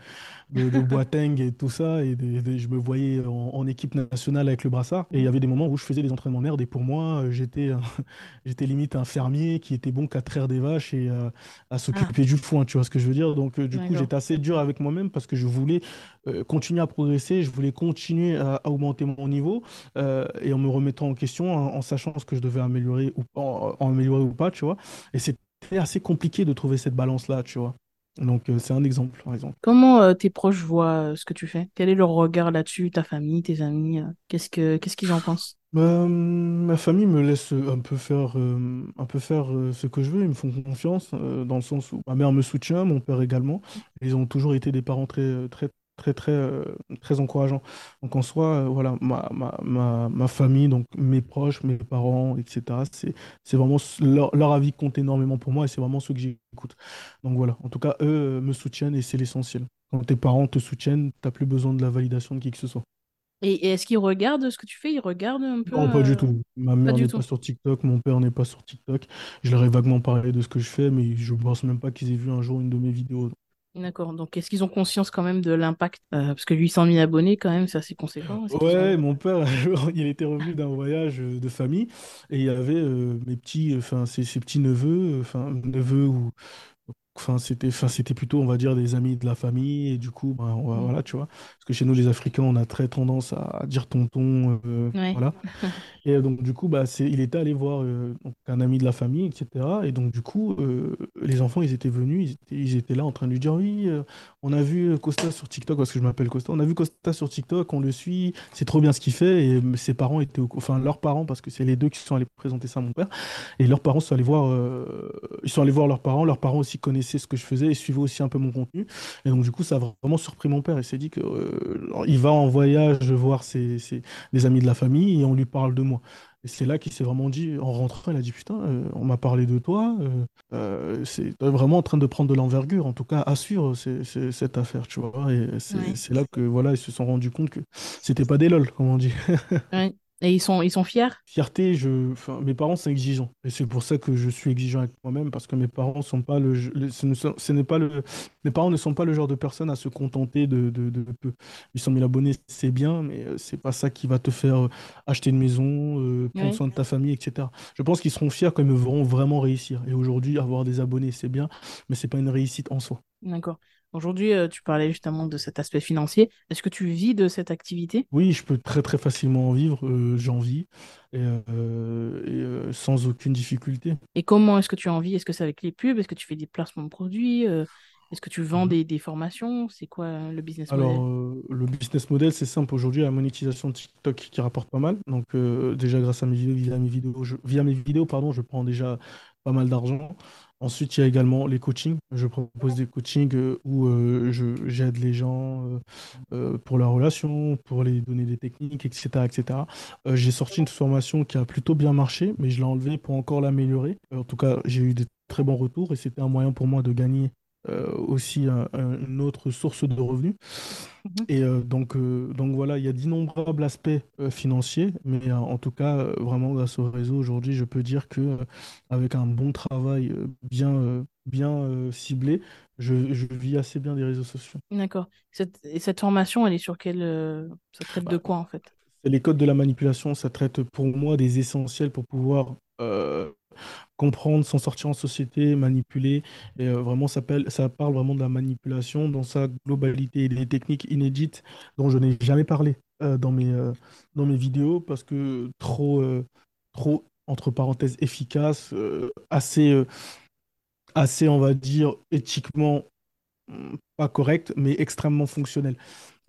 de, de Boateng et tout ça, et je me voyais en, en équipe nationale avec le brassard. Et il y avait des moments où je faisais des entraînements merde, et pour moi, euh, j'étais limite un fermier qui était bon qu'à traire des vaches et euh, à Ah, s'occuper du foin, tu vois ce que je veux dire? Donc, euh, du coup, j'étais assez dur avec moi-même parce que je voulais euh, continuer à progresser, je voulais continuer à, à augmenter mon niveau euh, et en me remettant en question, en, en sachant ce que je devais améliorer ou en, en améliorer ou pas, tu vois. Et c'était assez compliqué de trouver cette balance-là, tu vois. Donc, euh, c'est un exemple, par exemple. Comment euh, tes proches voient ce que tu fais? Quel est leur regard là-dessus? Ta famille, tes amis, qu'est-ce que qu'est-ce qu'ils en pensent? Euh, ma famille me laisse un peu faire, euh, un peu faire euh, ce que je veux. Ils me font confiance dans le sens où ma mère me soutient, mon père également. Ils ont toujours été des parents très, très, très, très, euh, très encourageants. Donc en soi, euh, voilà, ma, ma, ma, ma famille, donc mes proches, mes parents, etc. C'est, c'est vraiment leur, leur avis compte énormément pour moi et c'est vraiment ceux que j'écoute. Donc voilà, en tout cas, eux euh, me soutiennent et c'est l'essentiel. Quand tes parents te soutiennent, t'as plus besoin de la validation de qui que ce soit. Et, et est-ce qu'ils regardent ce que tu fais? Ils regardent un peu? Non, pas du tout. Ma mère n'est pas sur TikTok, mon père n'est pas sur TikTok. Je leur ai vaguement parlé de ce que je fais, mais je pense même pas qu'ils aient vu un jour une de mes vidéos. D'accord. Donc, est-ce qu'ils ont conscience quand même de l'impact? Euh, parce que 800 000 abonnés, quand même, c'est assez conséquent. Est-ce qu'ils Ouais, ont... mon père, un jour, il était revenu d'un voyage euh, de famille et il y avait euh, mes petits, enfin ses, ses petits neveux, enfin neveux ou Enfin, c'était, enfin, c'était plutôt, on va dire, des amis de la famille. Et du coup, ben, on va- Mm. voilà, tu vois. Que chez nous, les Africains, on a très tendance à dire tonton. euh, Ouais. voilà. Et euh, donc, du coup, bah, il était allé voir euh, un ami de la famille, etc. Et donc, du coup, euh, les enfants, ils étaient venus, ils étaient, ils étaient là en train de lui dire, oui, on a vu Costa sur TikTok, parce que je m'appelle Costa, on a vu Costa sur TikTok, on le suit, c'est trop bien ce qu'il fait. Et ses parents étaient, au enfin, leurs parents, parce que c'est les deux qui sont allés présenter ça à mon père. Et leurs parents sont allés voir, ils sont allés voir leurs parents. Leurs parents aussi connaissaient ce que je faisais et suivaient aussi un peu mon contenu. Et donc, du coup, ça a vraiment surpris mon père. Il s'est dit que, il va en voyage voir ses, ses- des amis de la famille et on lui parle de moi. Et c'est là qu'il s'est vraiment dit, en rentrant, il a dit, putain, euh, on m'a parlé de toi, euh, euh, c'est vraiment en train de prendre de l'envergure, en tout cas, assure c'est- cette affaire, tu vois. Et c'est Ouais. là que, voilà, ils se sont rendus compte que c'était pas des lol, comme on dit. Ouais. Et ils sont, ils sont fiers? Fierté, je... enfin, mes parents sont exigeants. Et c'est pour ça que je suis exigeant avec moi-même, parce que mes parents sont pas le... le- ce ne sont- ce n'est pas le... Mes parents ne sont pas le genre de personnes à se contenter de, de, de peu. 800 000 abonnés, c'est bien, mais euh, c'est pas ça qui va te faire euh, acheter une maison, euh, prendre Ouais. soin de ta famille, etc. Je pense qu'ils seront fiers quand ils me verront vraiment réussir. Et aujourd'hui, avoir des abonnés, c'est bien, mais c'est pas une réussite en soi. D'accord. Aujourd'hui, euh, tu parlais justement de cet aspect financier. Est-ce que tu vis de cette activité? Oui, je peux très très facilement en vivre, euh, j'en vis, et, euh, et, sans aucune difficulté. Et comment est-ce que tu en vis? Est-ce que c'est avec les pubs? Est-ce que tu fais des placements de produits? Est-ce que tu vends des, des formations? C'est quoi le business model? Alors, euh, le business model, c'est simple aujourd'hui, la monétisation de TikTok qui rapporte pas mal. Donc, euh, déjà, grâce à mes vidéos, via mes vidéos, je, via mes vidéos, pardon, je prends déjà pas mal d'argent. Ensuite, il y a également les coachings. Je propose des coachings euh, où euh, je, j'aide les gens euh, pour leurs relations, pour les donner des techniques, etc., etc. J'ai sorti une formation qui a plutôt bien marché, mais je l'ai enlevée pour encore l'améliorer. En tout cas, j'ai eu des très bons retours et c'était un moyen pour moi de gagner aussi un- un- une autre source de revenus. Mhm. Et euh, donc, euh, donc voilà, il y a d'innombrables aspects euh, financiers, mais euh, en tout cas, euh, vraiment grâce au réseau aujourd'hui, je peux dire que euh, avec un bon travail euh, bien, euh, bien euh, ciblé, je, je vis assez bien des réseaux sociaux. D'accord. Et cette formation, elle est sur quelle... euh, ça traite de Bah, quoi en fait? les codes de la manipulation, ça traite pour moi des essentiels pour pouvoir euh, comprendre, s'en sortir en société, manipuler. Et euh, vraiment, ça, parle vraiment de la manipulation dans sa globalité et des techniques inédites dont je n'ai jamais parlé euh, dans mes, euh, dans mes vidéos parce que trop, trop entre parenthèses, efficace, assez, assez, on va dire, éthiquement hum, pas correct, mais extrêmement fonctionnel.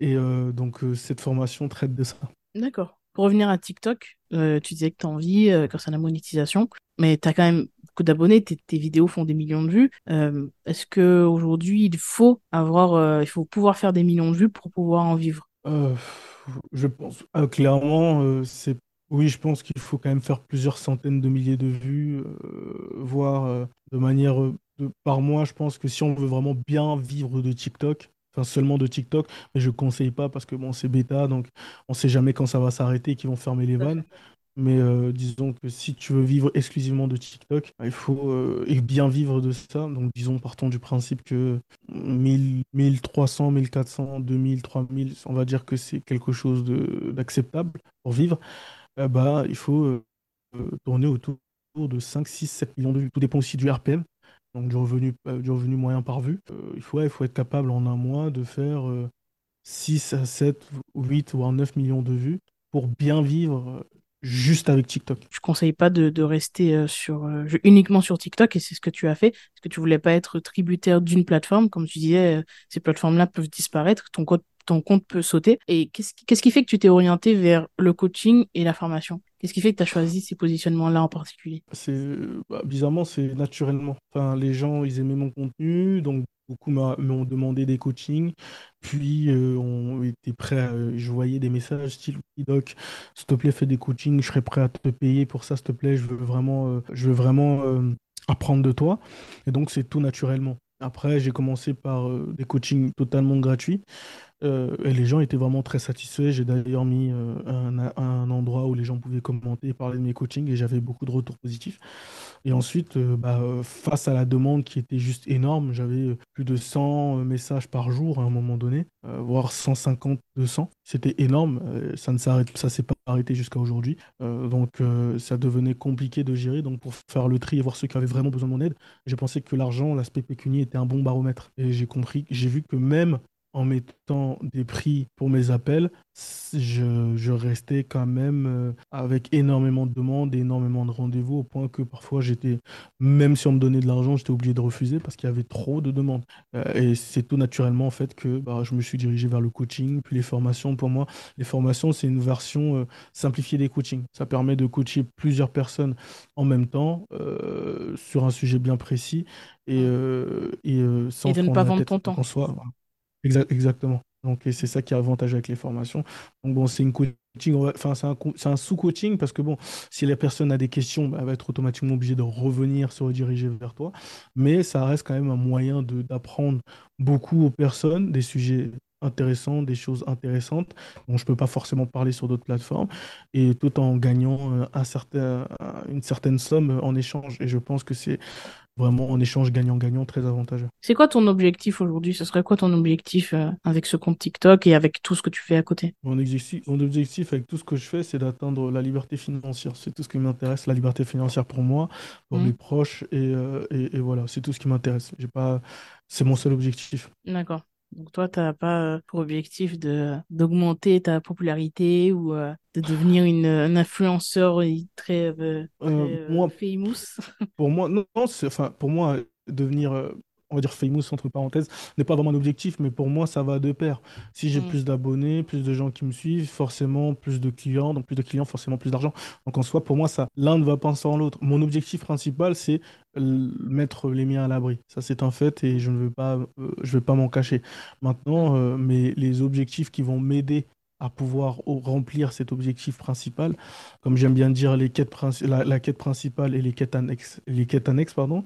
Et donc, cette formation traite de ça. D'accord. Pour revenir à TikTok, tu disais que tu as envie, à la monétisation, mais tu as quand même beaucoup d'abonnés, tes, tes vidéos font des millions de vues. Euh, est-ce que aujourd'hui il faut avoir, euh, il faut pouvoir faire des millions de vues pour pouvoir en vivre? Euh, je pense euh, clairement, euh, c'est oui, je pense qu'il faut quand même faire plusieurs centaines de milliers de vues, euh, voire euh, de manière de- par mois. Je pense que si on veut vraiment bien vivre de TikTok, enfin seulement de TikTok, mais je conseille pas parce que bon, c'est bêta, donc on sait jamais quand ça va s'arrêter et qu'ils vont fermer les vannes. Mais euh, disons que si tu veux vivre exclusivement de TikTok, il faut euh, bien vivre de ça. Donc disons, partons du principe que 1000, 1300, 1400, 2000, 3000, on va dire que c'est quelque chose d'acceptable pour vivre. Euh, bah, il faut tourner autour de 5, 6, 7 millions de vues. Tout dépend aussi du RPM, donc du revenu, du revenu moyen par vue. Il faut, il faut être capable en un mois de faire euh, 6 à 7, 8 voire 9 millions de vues pour bien vivre juste avec TikTok. Je conseille pas de, de rester euh, sur, euh, uniquement sur TikTok et c'est ce que tu as fait, parce que tu voulais pas être tributaire d'une plateforme. Comme tu disais, euh, ces plateformes-là peuvent disparaître, ton compte, ton compte peut sauter. Et qu'est-ce qui, qu'est-ce qui fait que tu t'es orienté vers le coaching et la formation? Qu'est-ce qui fait que tu as choisi ces positionnements-là en particulier? C'est bah, bizarrement, c'est naturellement. Enfin, les gens, ils aimaient mon contenu, donc beaucoup m'ont demandé des coachings. Puis, euh, on était prêts à, euh, je voyais des messages style, Doc, s'il te plaît, fais des coachings, je serais prêt à te payer pour ça, s'il te plaît, je veux vraiment, euh, je veux vraiment euh, apprendre de toi. Et donc, c'est tout naturellement. Après, j'ai commencé par des coachings totalement gratuits. Et les gens étaient vraiment très satisfaits. J'ai d'ailleurs mis un, un endroit où les gens pouvaient commenter et parler de mes coachings et j'avais beaucoup de retours positifs. Et ensuite, euh, bah, euh, face à la demande qui était juste énorme, j'avais euh, plus de 100 messages par jour à un moment donné, voire 150, 200. C'était énorme. Ça ne s'est pas arrêté jusqu'à aujourd'hui. Donc, ça devenait compliqué de gérer. Donc, pour faire le tri et voir ceux qui avaient vraiment besoin de mon aide, j'ai pensé que l'argent, l'aspect pécunier était un bon baromètre. Et j'ai compris, j'ai vu que même en mettant des prix pour mes appels, je, je restais quand même euh, avec énormément de demandes, énormément de rendez-vous, au point que parfois j'étais, même si on me donnait de l'argent, j'étais obligé de refuser parce qu'il y avait trop de demandes. Euh, et c'est tout naturellement en fait que bah, je me suis dirigé vers le coaching, puis les formations. Pour moi, les formations, c'est une version euh, simplifiée des coachings. Ça permet de coacher plusieurs personnes en même temps euh, sur un sujet bien précis et, euh, et Et sans se de ne pas vendre ton temps. en soi, Exa- exactement. Donc, c'est ça qui est avantageux avec les formations. Donc, bon, c'est une coaching, enfin, c'est un, un sous-coaching parce que, bon, si la personne a des questions, bah, elle va être automatiquement obligée de revenir se rediriger vers toi. Mais ça reste quand même un moyen d'apprendre beaucoup aux personnes, des sujets intéressants, des choses intéressantes dont je peux pas forcément parler sur d'autres plateformes, et tout en gagnant euh, un certain, une certaine somme en échange. Et je pense que c'est vraiment un échange gagnant-gagnant très avantageux. C'est quoi ton objectif aujourd'hui? Ce serait quoi ton objectif euh, avec ce compte TikTok et avec tout ce que tu fais à côté? Mon objectif, mon objectif avec tout ce que je fais, c'est d'atteindre la liberté financière. C'est tout ce qui m'intéresse, la liberté financière pour moi, pour mmh. mes proches, euh, et, et, voilà, c'est tout ce qui m'intéresse. J'ai pas... C'est mon seul objectif. D'accord. Donc toi, tu n'as pas euh, pour objectif de d'augmenter ta popularité ou euh, de devenir une, un influenceur très, euh, moi, famous? Pour moi, non, enfin, pour moi, devenir on va dire famous entre parenthèses, n'est pas vraiment un objectif, mais pour moi, ça va de pair. Si j'ai mm. plus d'abonnés, plus de gens qui me suivent, forcément plus de clients, donc plus de clients, forcément plus d'argent. Donc en soi, pour moi, ça, l'un ne va pas sans l'autre. Mon objectif principal, c'est mettre les miens à l'abri. Ça, c'est un fait et je ne veux pas, euh, je vais pas m'en cacher. Maintenant, euh, mais les objectifs qui vont m'aider à pouvoir remplir cet objectif principal, comme j'aime bien dire les quêtes la, la, quête principale et les quêtes annexes, les quêtes annexes pardon,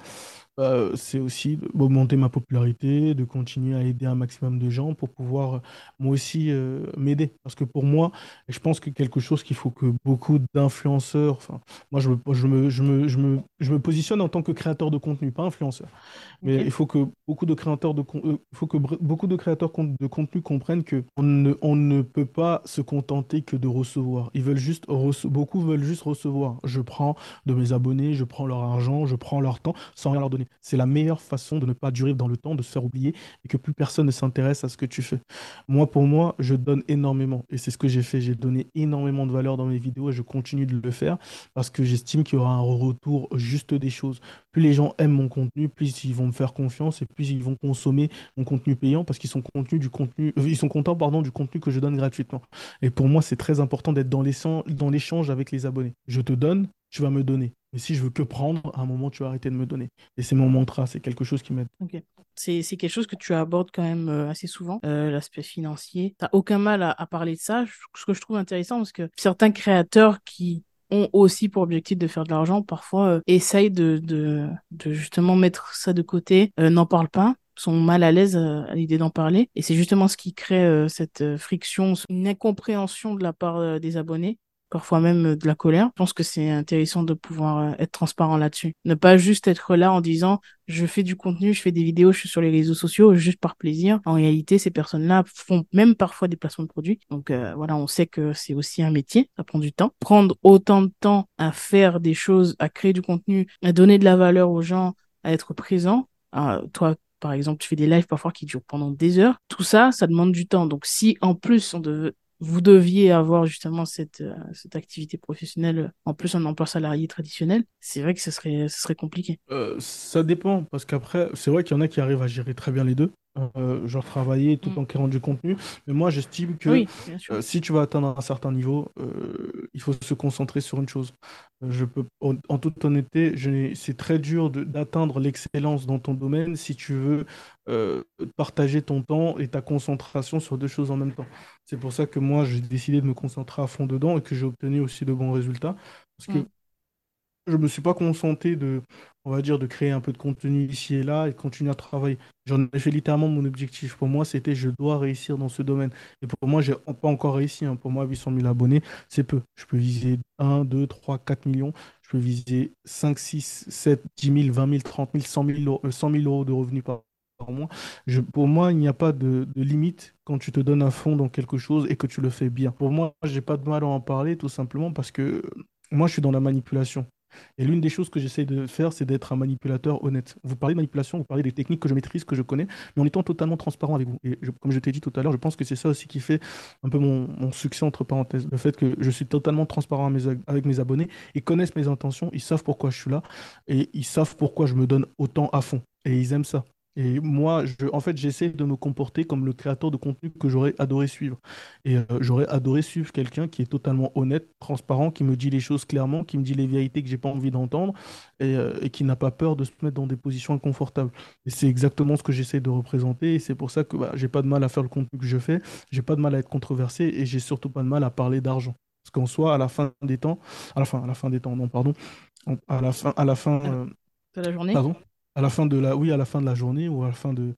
bah, c'est aussi d'augmenter ma popularité, de continuer à aider un maximum de gens pour pouvoir euh, moi aussi euh, m'aider. Parce que pour moi, je pense que quelque chose qu'il faut que beaucoup d'influenceurs, enfin, moi je me, je, me, je, me, je, me, je me positionne en tant que créateur de contenu, pas influenceur. Mais il faut que beaucoup de créateurs de, euh, faut que beaucoup de créateurs de contenu comprennent que on ne, on ne peut pas se contenter que de recevoir. Ils veulent juste beaucoup veulent juste recevoir. Je prends de mes abonnés, je prends leur argent, je prends leur temps sans rien leur donner. C'est la meilleure façon de ne pas durer dans le temps, de se faire oublier et que plus personne ne s'intéresse à ce que tu fais. Moi, pour moi, je donne énormément et c'est ce que j'ai fait. J'ai donné énormément de valeur dans mes vidéos et je continue de le faire parce que j'estime qu'il y aura un retour juste des choses. Plus les gens aiment mon contenu, plus ils vont me faire confiance et plus ils vont consommer mon contenu payant parce qu'ils sont du contenu, euh, ils sont contents pardon du contenu que je donne gratuitement. Et pour moi, c'est très important d'être dans l'échange avec les abonnés. Je te donne, tu vas me donner. Mais si je veux que prendre, à un moment, tu vas arrêter de me donner. Et c'est mon mantra, c'est quelque chose qui m'aide. C'est quelque chose que tu abordes quand même euh, assez souvent, euh, l'aspect financier. Tu n'as aucun mal à, parler de ça, ce que je trouve intéressant, parce que certains créateurs qui ont aussi pour objectif de faire de l'argent, parfois euh, essayent de, de, de, justement mettre ça de côté, n'en parlent pas sont mal à l'aise à l'idée d'en parler. Et c'est justement ce qui crée cette friction, une incompréhension de la part des abonnés parfois même euh, de la colère. Je pense que c'est intéressant de pouvoir euh, être transparent là-dessus. Ne pas juste être là en disant je fais du contenu, je fais des vidéos, je suis sur les réseaux sociaux juste par plaisir. En réalité, ces personnes-là font même parfois des placements de produits. Donc euh, voilà, on sait que c'est aussi un métier, ça prend du temps. Prendre autant de temps à faire des choses, à créer du contenu, à donner de la valeur aux gens, à être présent. toi, par exemple, tu fais des lives parfois qui durent pendant des heures. Tout ça, ça demande du temps. Donc si en plus on, devait vous deviez avoir justement cette, euh, cette activité professionnelle, euh, en plus un emploi salarié traditionnel, c'est vrai que ce serait, ce serait compliqué. Euh, ça dépend, parce qu'après, c'est vrai qu'il y en a qui arrivent à gérer très bien les deux. Genre travailler tout mm. en créant du contenu. Mais moi, j'estime que si tu vas atteindre un certain niveau, il faut se concentrer sur une chose. Je peux, en, toute honnêteté, c'est très dur d'atteindre l'excellence dans ton domaine si tu veux euh, partager ton temps et ta concentration sur deux choses en même temps. C'est pour ça que moi, j'ai décidé de me concentrer à fond dedans et que j'ai obtenu aussi de bons résultats. Parce que mm. Je ne me suis pas concentré de, créer un peu de contenu ici et là et de continuer à travailler. J'en ai fait littéralement mon objectif. Pour moi, c'était je dois réussir dans ce domaine. Et pour moi, j'ai pas encore réussi. Hein. Pour moi, 800 000 abonnés, c'est peu. Je peux viser 1, 2, 3, 4 millions. Je peux viser 5, 6, 7, 10 000, 20 000, 30 000, 100 000, 100 000 euros de revenus par moi. Je, pour moi, il n'y a pas de, limite quand tu te donnes à fond dans quelque chose et que tu le fais bien. Pour moi, j'ai pas de mal à en parler tout simplement parce que moi, je suis dans la manipulation. Et l'une des choses que j'essaie de faire, c'est d'être un manipulateur honnête. Vous parlez de manipulation, vous parlez des techniques que je maîtrise, que je connais, mais en étant totalement transparent avec vous. Et comme je t'ai dit tout à l'heure, je pense que c'est ça aussi qui fait un peu mon, succès, entre parenthèses. Le fait que je suis totalement transparent avec mes abonnés. Ils connaissent mes intentions, ils savent pourquoi je suis là, et ils savent pourquoi je me donne autant à fond. Et ils aiment ça. Et moi, je, en fait, j'essaie de me comporter comme le créateur de contenu que j'aurais adoré suivre. Et euh, j'aurais adoré suivre quelqu'un qui est totalement honnête, transparent, qui me dit les choses clairement, qui me dit les vérités que j'ai pas envie d'entendre et, euh, qui n'a pas peur de se mettre dans des positions inconfortables. Et c'est exactement ce que j'essaie de représenter. Et c'est pour ça que bah, j'ai pas de mal à faire le contenu que je fais, j'ai pas de mal à être controversé et j'ai surtout pas de mal à parler d'argent. Parce qu'en soi, à la fin des temps, à la fin, à la fin des temps, non, pardon, à la fin, à la fin de la journée. Pardon? À la fin de la, oui, à la fin de la journée ou à la fin de,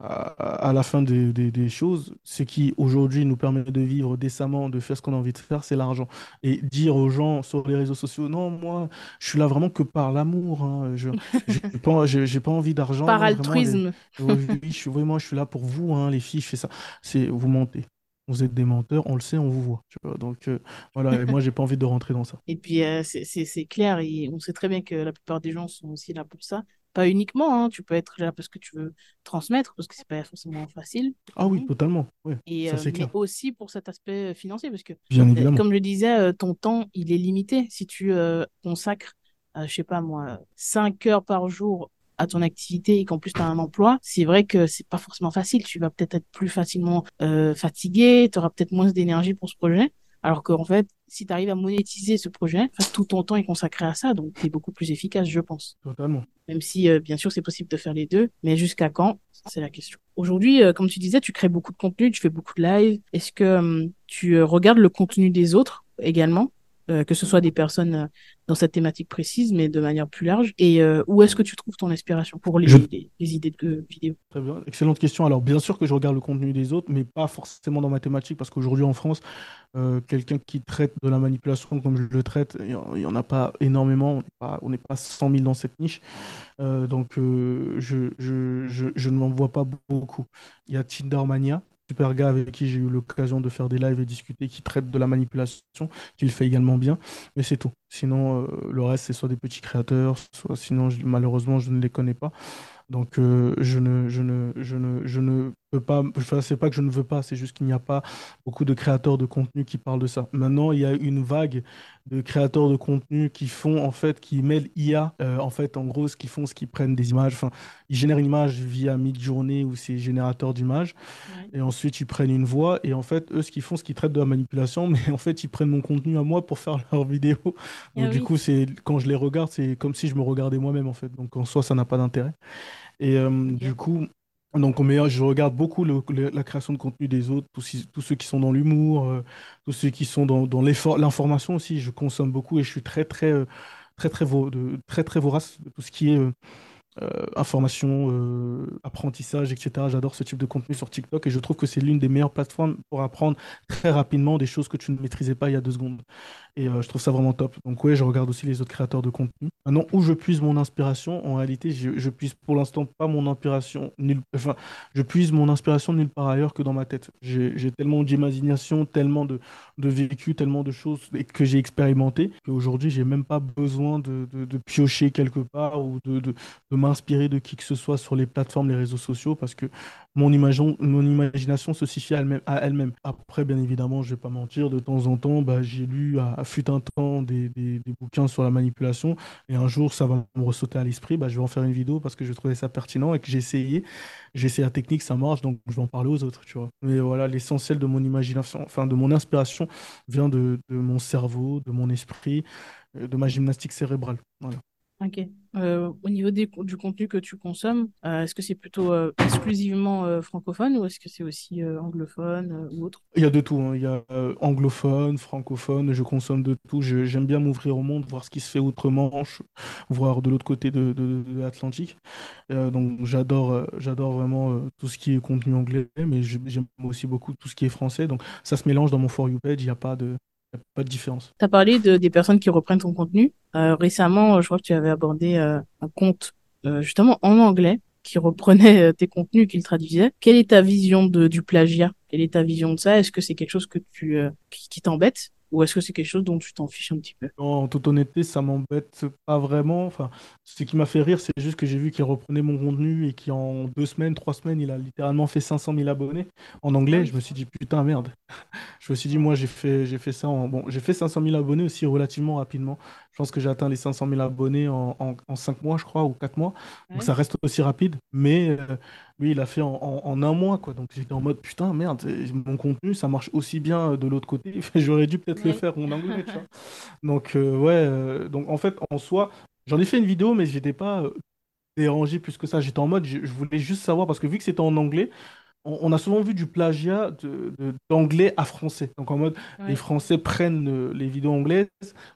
à, la fin des, choses, ce qui aujourd'hui nous permet de vivre décemment, de faire ce qu'on a envie de faire, c'est l'argent. Et dire aux gens sur les réseaux sociaux, non, moi, je suis là vraiment que par l'amour. Hein. Je j'ai pas, j'ai pas envie d'argent. Par altruisme. oui, je suis vraiment, je suis là pour vous, hein, les filles. Je fais ça. C'est vous mentez vous êtes des menteurs, on le sait, on vous voit. Donc euh, voilà, et moi j'ai pas envie de rentrer dans ça. Et puis euh, c'est clair, et on sait très bien que la plupart des gens sont aussi là pour ça. Pas uniquement, hein, tu peux être là parce que tu veux transmettre, parce que c'est pas forcément facile. Ah oui, totalement. et, ça, euh, mais aussi pour cet aspect financier, parce que Bien évidemment. comme je disais, ton temps il est limité. Si tu consacres, je sais pas moi, 5 heures par jour à ton activité et qu'en plus tu as un emploi, c'est vrai que c'est pas forcément facile. Tu vas peut-être être plus facilement euh, fatigué, tu auras peut-être moins d'énergie pour ce projet. Alors qu'en fait, si tu arrives à monétiser ce projet, tout ton temps est consacré à ça, donc tu es beaucoup plus efficace, je pense. Totalement. Même si, euh, bien sûr, c'est possible de faire les deux, mais jusqu'à quand? C'est la question. Aujourd'hui, euh, comme tu disais, tu crées beaucoup de contenu, tu fais beaucoup de live. Est-ce que hum, tu regardes le contenu des autres également? Euh, que ce soit des personnes euh, dans cette thématique précise, mais de manière plus large Et euh, où est-ce que tu trouves ton inspiration pour les, les, idées de vidéos Très bien, excellente question. Alors, bien sûr que je regarde le contenu des autres, mais pas forcément dans ma thématique, parce qu'aujourd'hui en France, quelqu'un qui traite de la manipulation comme je le traite, il n'y en a pas énormément. On n'est pas, pas 100 000 dans cette niche. donc, je, je, je, je, ne m'en vois pas beaucoup. Il y a Tindermania, super gars avec qui j'ai eu l'occasion de faire des lives et discuter, qui traite de la manipulation, qui le fait également bien, mais c'est tout. Sinon, euh, le reste, c'est soit des petits créateurs, soit sinon, malheureusement, je ne les connais pas. Donc, euh, je, ne, je, ne, je, ne, je ne peux pas. Enfin, c'est pas que je ne veux pas, c'est juste qu'il n'y a pas beaucoup de créateurs de contenu qui parlent de ça. Maintenant, il y a une vague de créateurs de contenu qui font, en fait, qui mêlent IA. Euh, en fait, en gros, ce qu'ils font, c'est qu'ils prennent des images. Enfin, ils génèrent une image via Midjourney ou ces générateurs d'images. Et ensuite, ils prennent une voix. Et en fait, eux, ce qu'ils font, c'est qu'ils traitent de la manipulation. Mais en fait, ils prennent mon contenu à moi pour faire leur vidéo. Ah Donc, du coup, c'est quand je les regarde, c'est comme si je me regardais moi-même, en fait. Donc, en soi, ça n'a pas d'intérêt. Et euh, du coup, donc, je regarde beaucoup la création de contenu des autres, tous, ceux qui sont dans l'humour, euh, tous ceux qui sont dans, l'information aussi. Je consomme beaucoup et je suis très, très, euh, très, très, très, très vorace de tout ce qui est euh, information, apprentissage, etc. J'adore ce type de contenu sur TikTok et je trouve que c'est l'une des meilleures plateformes pour apprendre très rapidement des choses que tu ne maîtrisais pas il y a deux secondes. Et euh, je trouve ça vraiment top. Donc oui, je regarde aussi les autres créateurs de contenu. Maintenant, où je puise mon inspiration, en réalité, je, je puise pour l'instant pas mon inspiration nulle, enfin, je puise mon inspiration nulle part ailleurs que dans ma tête. J'ai tellement d'imagination, tellement de, de vécu, tellement de choses que j'ai expérimenté qu'aujourd'hui, j'ai même pas besoin de, de, piocher quelque part ou de, de, m'inspirer de qui que ce soit sur les plateformes, les réseaux sociaux, parce que mon, mon imagination se suffit à elle-même. Après, bien évidemment, je vais pas mentir, de temps en temps, bah, j'ai lu à, fut un temps des, bouquins sur la manipulation, et un jour, ça va me ressauter à l'esprit, bah, je vais en faire une vidéo parce que je trouvais ça pertinent et que j'ai essayé. J'ai essayé la technique, ça marche, donc je vais en parler aux autres, tu vois. Mais voilà, l'essentiel de mon imagination, enfin de mon inspiration, vient de, de mon cerveau, de mon esprit, euh, de ma gymnastique cérébrale. Voilà. Ok. Euh, au niveau du contenu que tu consommes, euh, est-ce que c'est plutôt euh, exclusivement francophone ou est-ce que c'est aussi anglophone ou autre? Il y a de tout. Hein. Il y a anglophone, francophone, je consomme de tout. J'aime bien m'ouvrir au monde, voir ce qui se fait outre-Manche, voir de l'autre côté de l'Atlantique. donc j'adore j'adore vraiment tout ce qui est contenu anglais, mais j'aime aussi beaucoup tout ce qui est français. Donc ça se mélange dans mon For You page, il n'y a pas de, pas de différence. Tu as parlé de, des personnes qui reprennent ton contenu. Euh, récemment, je crois que tu avais abordé euh, un compte euh, justement en anglais qui reprenait tes contenus, qui le traduisait. Quelle est ta vision de, du plagiat? Quelle est ta vision de ça? Est-ce que c'est quelque chose que tu, qui t'embête? Ou est-ce que c'est quelque chose dont tu t'en fiches un petit peu? En toute honnêteté, ça m'embête pas vraiment. Enfin, ce qui m'a fait rire, c'est juste que j'ai vu qu'il reprenait mon contenu et qu'en deux semaines, trois semaines, il a littéralement fait 500 000 abonnés en anglais. Je me suis dit, putain, merde. je me suis dit, moi, j'ai fait, fait ça en. Bon, j'ai fait 500 000 abonnés aussi relativement rapidement. Je pense que j'ai atteint les 500 000 abonnés en, en, 5 mois, je crois, ou 4 mois. Donc ça reste aussi rapide. Mais euh, lui, il a fait en, un mois, quoi. Donc j'étais en mode, putain, merde, mon contenu, ça marche aussi bien de l'autre côté. J'aurais dû peut-être le faire en anglais, tu vois. Donc, euh, ouais, euh, donc en fait, en soi, j'en ai fait une vidéo, mais j'étais pas dérangé plus que ça. J'étais en mode, je, voulais juste savoir, parce que vu que c'était en anglais, on, a souvent vu du plagiat d'anglais à français. Donc en mode, les Français prennent euh, les vidéos anglaises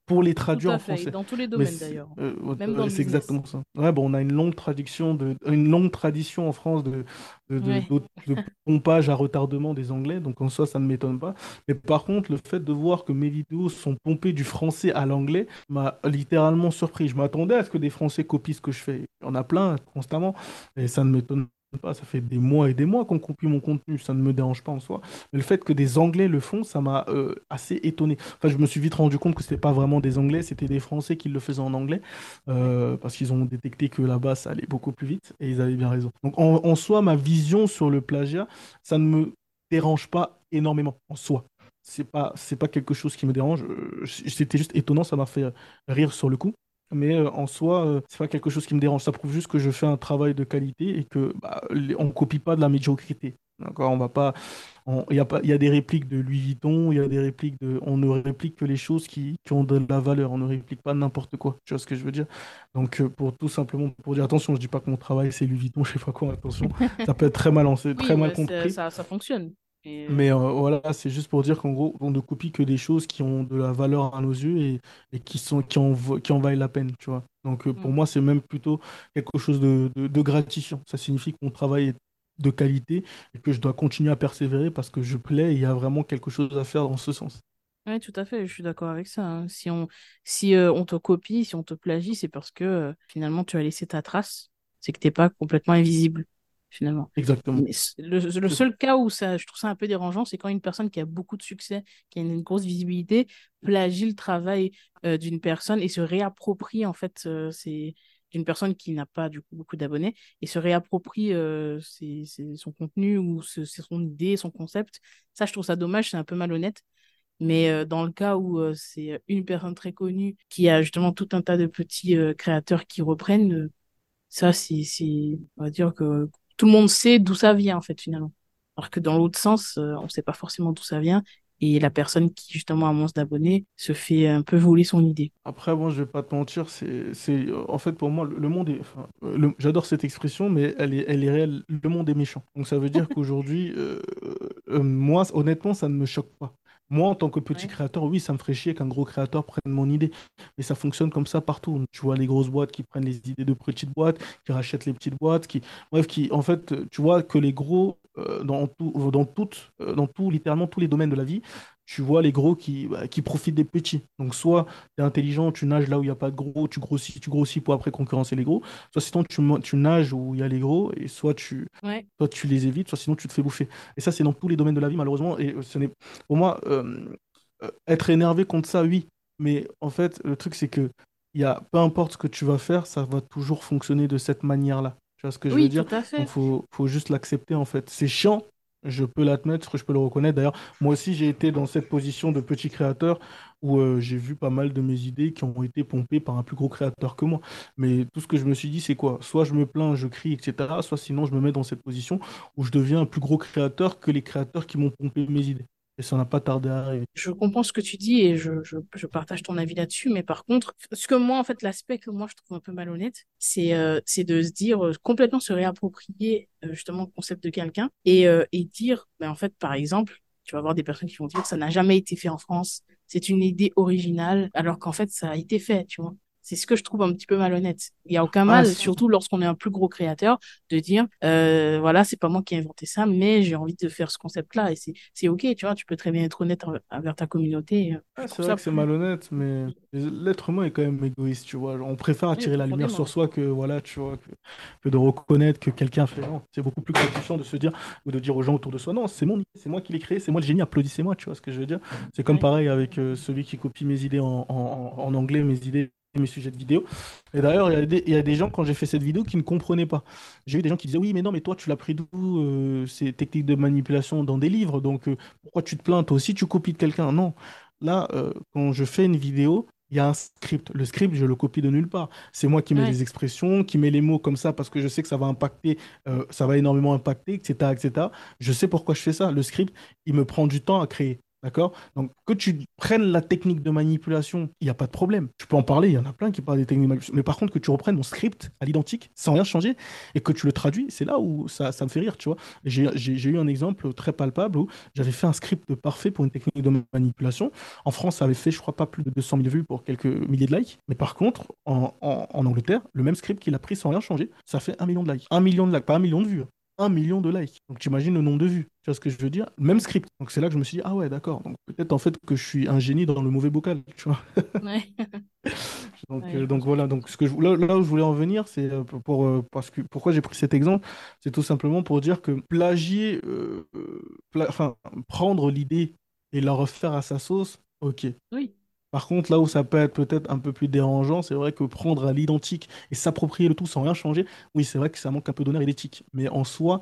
pour les traduire en français. Dans tous les domaines d'ailleurs. Euh, c'est exactement ça. Ouais, bon, on a une longue de, une longue tradition en France de, de, pompage à retardement des anglais. Donc en soi, ça ne m'étonne pas. Mais par contre, le fait de voir que mes vidéos sont pompées du français à l'anglais m'a littéralement surpris. Je m'attendais à ce que des Français copient ce que je fais. Il y en a plein constamment. Et ça ne m'étonne pas, ça fait des mois et des mois qu'on copie mon contenu, ça ne me dérange pas en soi. Mais le fait que des Anglais le font, ça m'a euh, assez étonné. Enfin, je me suis vite rendu compte que c'était pas vraiment des Anglais, c'était des Français qui le faisaient en anglais, euh, parce qu'ils ont détecté que là-bas, ça allait beaucoup plus vite, et ils avaient bien raison. Donc en, soi, ma vision sur le plagiat, ça ne me dérange pas énormément en soi. C'est pas, c'est pas quelque chose qui me dérange. Euh, c'était juste étonnant, ça m'a fait rire sur le coup mais euh, en soi, euh, c'est pas quelque chose qui me dérange. Ça prouve juste que je fais un travail de qualité et que bah, on copie pas de la médiocrité. D'accord, on va pas. Il y a pas, il y a des répliques de Louis Vuitton, il y a des répliques de. On ne réplique que les choses qui, qui ont de la valeur. On ne réplique pas n'importe quoi. Tu vois ce que je veux dire? Donc euh, pour tout simplement pour dire attention, je dis pas que mon travail c'est Louis Vuitton, je sais pas quoi. Attention, ça peut être très mal, très mal compris. Ça, ça fonctionne. Mais euh, voilà, c'est juste pour dire qu'en gros, on ne copie que des choses qui ont de la valeur à nos yeux et, et qui sont, qui en, qui en valent la peine, tu vois. Donc euh, pour mm. moi, c'est même plutôt quelque chose de, de, gratifiant. Ça signifie que mon travail est de qualité et que je dois continuer à persévérer parce que je plais et il y a vraiment quelque chose à faire dans ce sens. Oui, tout à fait, je suis d'accord avec ça. hein. Si on, si euh, on te copie, si on te plagie, c'est parce que finalement tu as laissé ta trace. C'est que t'es pas complètement invisible finalement. Exactement. le, seul cas où ça, je trouve ça un peu dérangeant, c'est quand une personne qui a beaucoup de succès, qui a une grosse visibilité, plagie le travail euh, d'une personne et se réapproprie en fait euh, c'est d'une personne qui n'a pas du coup beaucoup d'abonnés et se réapproprie euh, son contenu ou c'est son idée, son concept. Ça, je trouve ça dommage, c'est un peu malhonnête. Mais dans le cas où c'est une personne très connue qui a justement tout un tas de petits créateurs qui reprennent, ça, c'est, on va dire que tout le monde sait d'où ça vient, en fait, finalement. Alors que dans l'autre sens, euh, on ne sait pas forcément d'où ça vient. Et la personne qui, justement, a moins d'abonnés se fait un peu voler son idée. Après, moi, je vais pas te mentir, c'est, c'est, en fait, pour moi, le monde est, enfin, j'adore cette expression, mais elle est, elle est réelle. Le monde est méchant. Donc, ça veut dire qu'aujourd'hui, euh, euh, moi, honnêtement, ça ne me choque pas. Moi, en tant que petit créateur, oui, ça me ferait chier qu'un gros créateur prenne mon idée. Mais ça fonctionne comme ça partout. Tu vois les grosses boîtes qui prennent les idées de petites boîtes, qui rachètent les petites boîtes, qui. Bref, qui. En fait, tu vois que les gros, euh, dans tout, dans toutes, euh, dans tout, littéralement tous les domaines de la vie, tu vois les gros qui, bah, qui profitent des petits. Donc, soit tu es intelligent, tu nages là où il n'y a pas de gros, tu grossis, tu grossis pour après concurrencer les gros. Soit sinon, tu, tu nages où il y a les gros, et soit tu, soit tu les évites, soit sinon, tu te fais bouffer. Et ça, c'est dans tous les domaines de la vie, malheureusement. Et ce n'est, pour moi, euh, euh, être énervé contre ça, oui. Mais en fait, le truc, c'est que y a, peu importe ce que tu vas faire, ça va toujours fonctionner de cette manière-là. Tu vois ce que je veux dire? Il faut, faut juste l'accepter, en fait. C'est chiant, je peux l'admettre, je peux le reconnaître. D'ailleurs, moi aussi, j'ai été dans cette position de petit créateur où euh, j'ai vu pas mal de mes idées qui ont été pompées par un plus gros créateur que moi. Mais tout ce que je me suis dit, c'est quoi? Soit je me plains, je crie, etc. Soit sinon, je me mets dans cette position où je deviens un plus gros créateur que les créateurs qui m'ont pompé mes idées. Et ça n'a pas tardé à arriver. Je comprends ce que tu dis et je, je, je partage ton avis là-dessus. Mais par contre, ce que moi, en fait, l'aspect que moi je trouve un peu malhonnête, c'est euh, c'est de se dire euh, complètement se réapproprier euh, justement le concept de quelqu'un et, et dire, ben, en fait, par exemple, tu vas avoir des personnes qui vont dire que ça n'a jamais été fait en France, c'est une idée originale, alors qu'en fait, ça a été fait, tu vois. C'est ce que je trouve un petit peu malhonnête. Il y a aucun ah, mal, surtout lorsqu'on est un plus gros créateur, de dire euh, voilà, c'est pas moi qui ai inventé ça, mais j'ai envie de faire ce concept-là et c'est c'est ok, tu vois, tu peux très bien être honnête envers ta communauté. Euh, c'est vrai que c'est malhonnête, mais l'être humain est quand même égoïste, tu vois. On préfère attirer la lumière sur soi que voilà, tu vois, que, de reconnaître que quelqu'un fait. C'est beaucoup plus gratifiant de se dire ou de dire aux gens autour de soi non, c'est mon c'est moi qui l'ai créé, c'est moi le génie, applaudissez-moi, tu vois ce que je veux dire. C'est comme pareil avec euh, celui qui copie mes idées en, en, en anglais, mes idées mes sujets de vidéo. Et d'ailleurs, il y, a des gens, quand j'ai fait cette vidéo, qui ne comprenaient pas. J'ai eu des gens qui disaient Oui, mais non, mais toi, tu l'as pris d'où euh, ces techniques de manipulation dans des livres? Donc, euh, pourquoi tu te plains? Toi aussi, tu copies de quelqu'un? Non. Là, euh, quand je fais une vidéo, il y a un script. Le script, je le copie de nulle part. C'est moi qui mets les expressions, qui mets les mots comme ça parce que je sais que ça va impacter, ça va énormément impacter, etc., etc. Je sais pourquoi je fais ça. Le script, il me prend du temps à créer. D'accord? Donc, que tu prennes la technique de manipulation, il n'y a pas de problème. Tu peux en parler, il y en a plein qui parlent des techniques de manipulation. Mais par contre, que tu reprennes mon script à l'identique, sans rien changer, et que tu le traduis, c'est là où ça, me fait rire, tu vois. J'ai eu un exemple très palpable où j'avais fait un script parfait pour une technique de manipulation. En France, ça avait fait, je crois, pas plus de 200 000 vues pour quelques milliers de likes. Mais par contre, en Angleterre, le même script qu'il a pris sans rien changer, ça fait un million de likes. Un million de likes, pas un million de vues un million de likes. Donc tu imagines le nombre de vues. Tu vois ce que je veux dire? Même script. Donc c'est là que je me suis dit, ah ouais, d'accord. Donc peut-être en fait que je suis un génie dans le mauvais bocal, tu vois. donc, euh, donc voilà, donc ce que je, là, là, où je voulais en venir, c'est euh, pour, euh, parce que pourquoi j'ai pris cet exemple, c'est tout simplement pour dire que plagier, enfin prendre l'idée et la refaire à sa sauce, ok. Oui. Par contre, là où ça peut être peut-être un peu plus dérangeant, c'est vrai que prendre à l'identique et s'approprier le tout sans rien changer, oui, c'est vrai que ça manque un peu d'honneur et d'éthique. Mais en soi,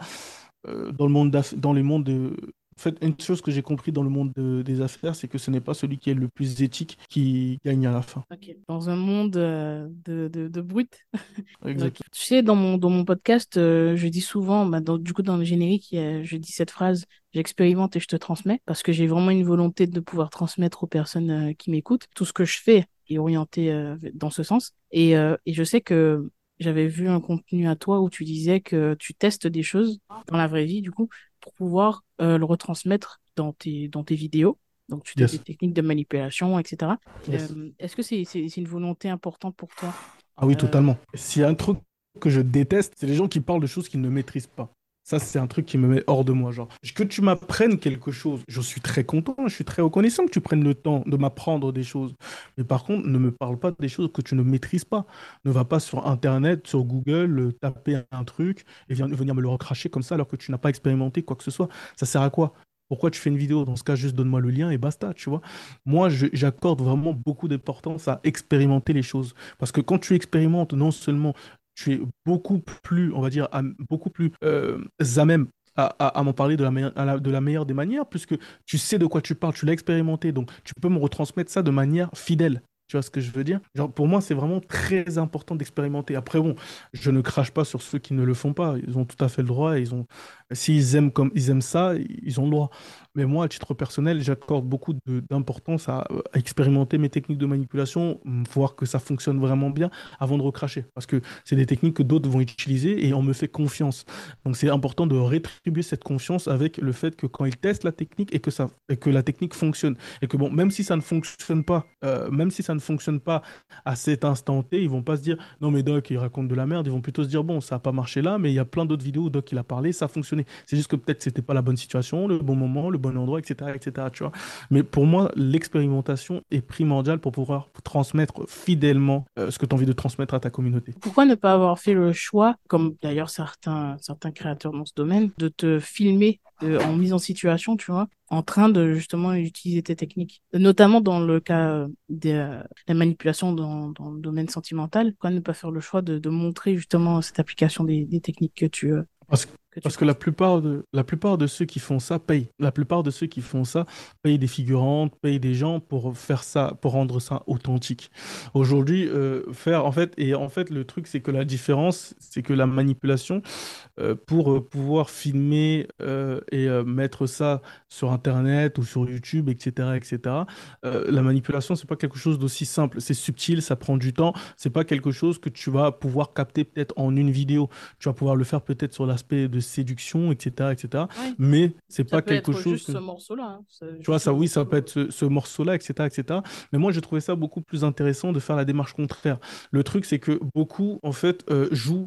euh, dans le monde, dans les mondes de, en fait, une chose que j'ai compris dans le monde des affaires, c'est que ce n'est pas celui qui est le plus éthique qui gagne à la fin. Dans un monde euh, de, de, de brut. Exactement. tu sais, dans mon, dans mon podcast, euh, je dis souvent, bah, du coup, dans le générique, je dis cette phrase j'expérimente et je te transmets parce que j'ai vraiment une volonté de pouvoir transmettre aux personnes euh, qui m'écoutent. Tout ce que je fais est orienté dans ce sens. Et, et je sais que j'avais vu un contenu à toi où tu disais que tu testes des choses dans la vraie vie, du coup, pour pouvoir euh, le retransmettre dans tes, dans tes vidéos. Donc, tu as des techniques de manipulation, etc. Euh, est-ce que c'est une volonté importante pour toi? Ah oui, euh, totalement. S'il y a un truc que je déteste, c'est les gens qui parlent de choses qu'ils ne maîtrisent pas. Ça, c'est un truc qui me met hors de moi. Genre, que tu m'apprennes quelque chose, je suis très content, je suis très reconnaissant que tu prennes le temps de m'apprendre des choses. Mais par contre, ne me parle pas des choses que tu ne maîtrises pas. Ne va pas sur Internet, sur Google, taper un truc et venir me le recracher comme ça alors que tu n'as pas expérimenté quoi que ce soit. Ça sert à quoi? Pourquoi tu fais une vidéo? Dans ce cas, juste donne-moi le lien et basta, tu vois. Moi, j'accorde vraiment beaucoup d'importance à expérimenter les choses. Parce que quand tu expérimentes non seulement tu es beaucoup plus, on va dire, beaucoup plus euh, à même à, m'en parler de la meilleure des manières, puisque tu sais de quoi tu parles, tu l'as expérimenté, donc tu peux me retransmettre ça de manière fidèle. Tu vois ce que je veux dire? Pour moi, c'est vraiment très important d'expérimenter. Après, bon, je ne crache pas sur ceux qui ne le font pas. Ils ont tout à fait le droit. Ils ont, s'ils aiment comme ils aiment ça, ils ont le droit. Mais moi, à titre personnel, j'accorde beaucoup d'importance à, expérimenter mes techniques de manipulation, voir que ça fonctionne vraiment bien avant de recracher. Parce que c'est des techniques que d'autres vont utiliser et on me fait confiance. Donc c'est important de rétribuer cette confiance avec le fait que quand ils testent la technique et que, ça, et que la technique fonctionne. Et que bon, même si ça ne fonctionne pas, euh, même si ça ne fonctionne pas à cet instant T, ils vont pas se dire non mais Doc, il raconte de la merde. Ils vont plutôt se dire bon, ça n'a pas marché là, mais il y a plein d'autres vidéos où Doc il a parlé, ça a fonctionné. C'est juste que peut-être c'était pas la bonne situation, le bon moment, le bon endroit, etc. etc. tu vois. Mais pour moi, l'expérimentation est primordiale pour pouvoir transmettre fidèlement euh, ce que tu as envie de transmettre à ta communauté. Pourquoi ne pas avoir fait le choix, comme d'ailleurs certains, certains créateurs dans ce domaine, de te filmer en mise en situation, tu vois, en train de justement utiliser tes techniques, notamment dans le cas de la manipulation dans, dans, le domaine sentimental. Pourquoi ne pas faire le choix de, montrer justement cette application des, des techniques que tu, euh, parce que la plupart, de, la plupart de ceux qui font ça payent. La plupart de ceux qui font ça payent des figurantes, payent des gens pour faire ça, pour rendre ça authentique. Aujourd'hui, euh, faire, en fait, et en fait, le truc, c'est que la différence, c'est que la manipulation, euh, pour euh, pouvoir filmer et mettre ça sur Internet ou sur YouTube, etc., etc., la manipulation, c'est pas quelque chose d'aussi simple. C'est subtil, ça prend du temps. C'est pas quelque chose que tu vas pouvoir capter peut-être en une vidéo. Tu vas pouvoir le faire peut-être sur l'aspect de séduction, etc., etc. Mais c'est pas quelque chose. Juste ce morceau-là. Hein. Tu vois, ça, oui, ça peut être ce, morceau-là, etc., etc. Mais moi, j'ai trouvé ça beaucoup plus intéressant de faire la démarche contraire. Le truc, c'est que beaucoup, en fait, euh, jouent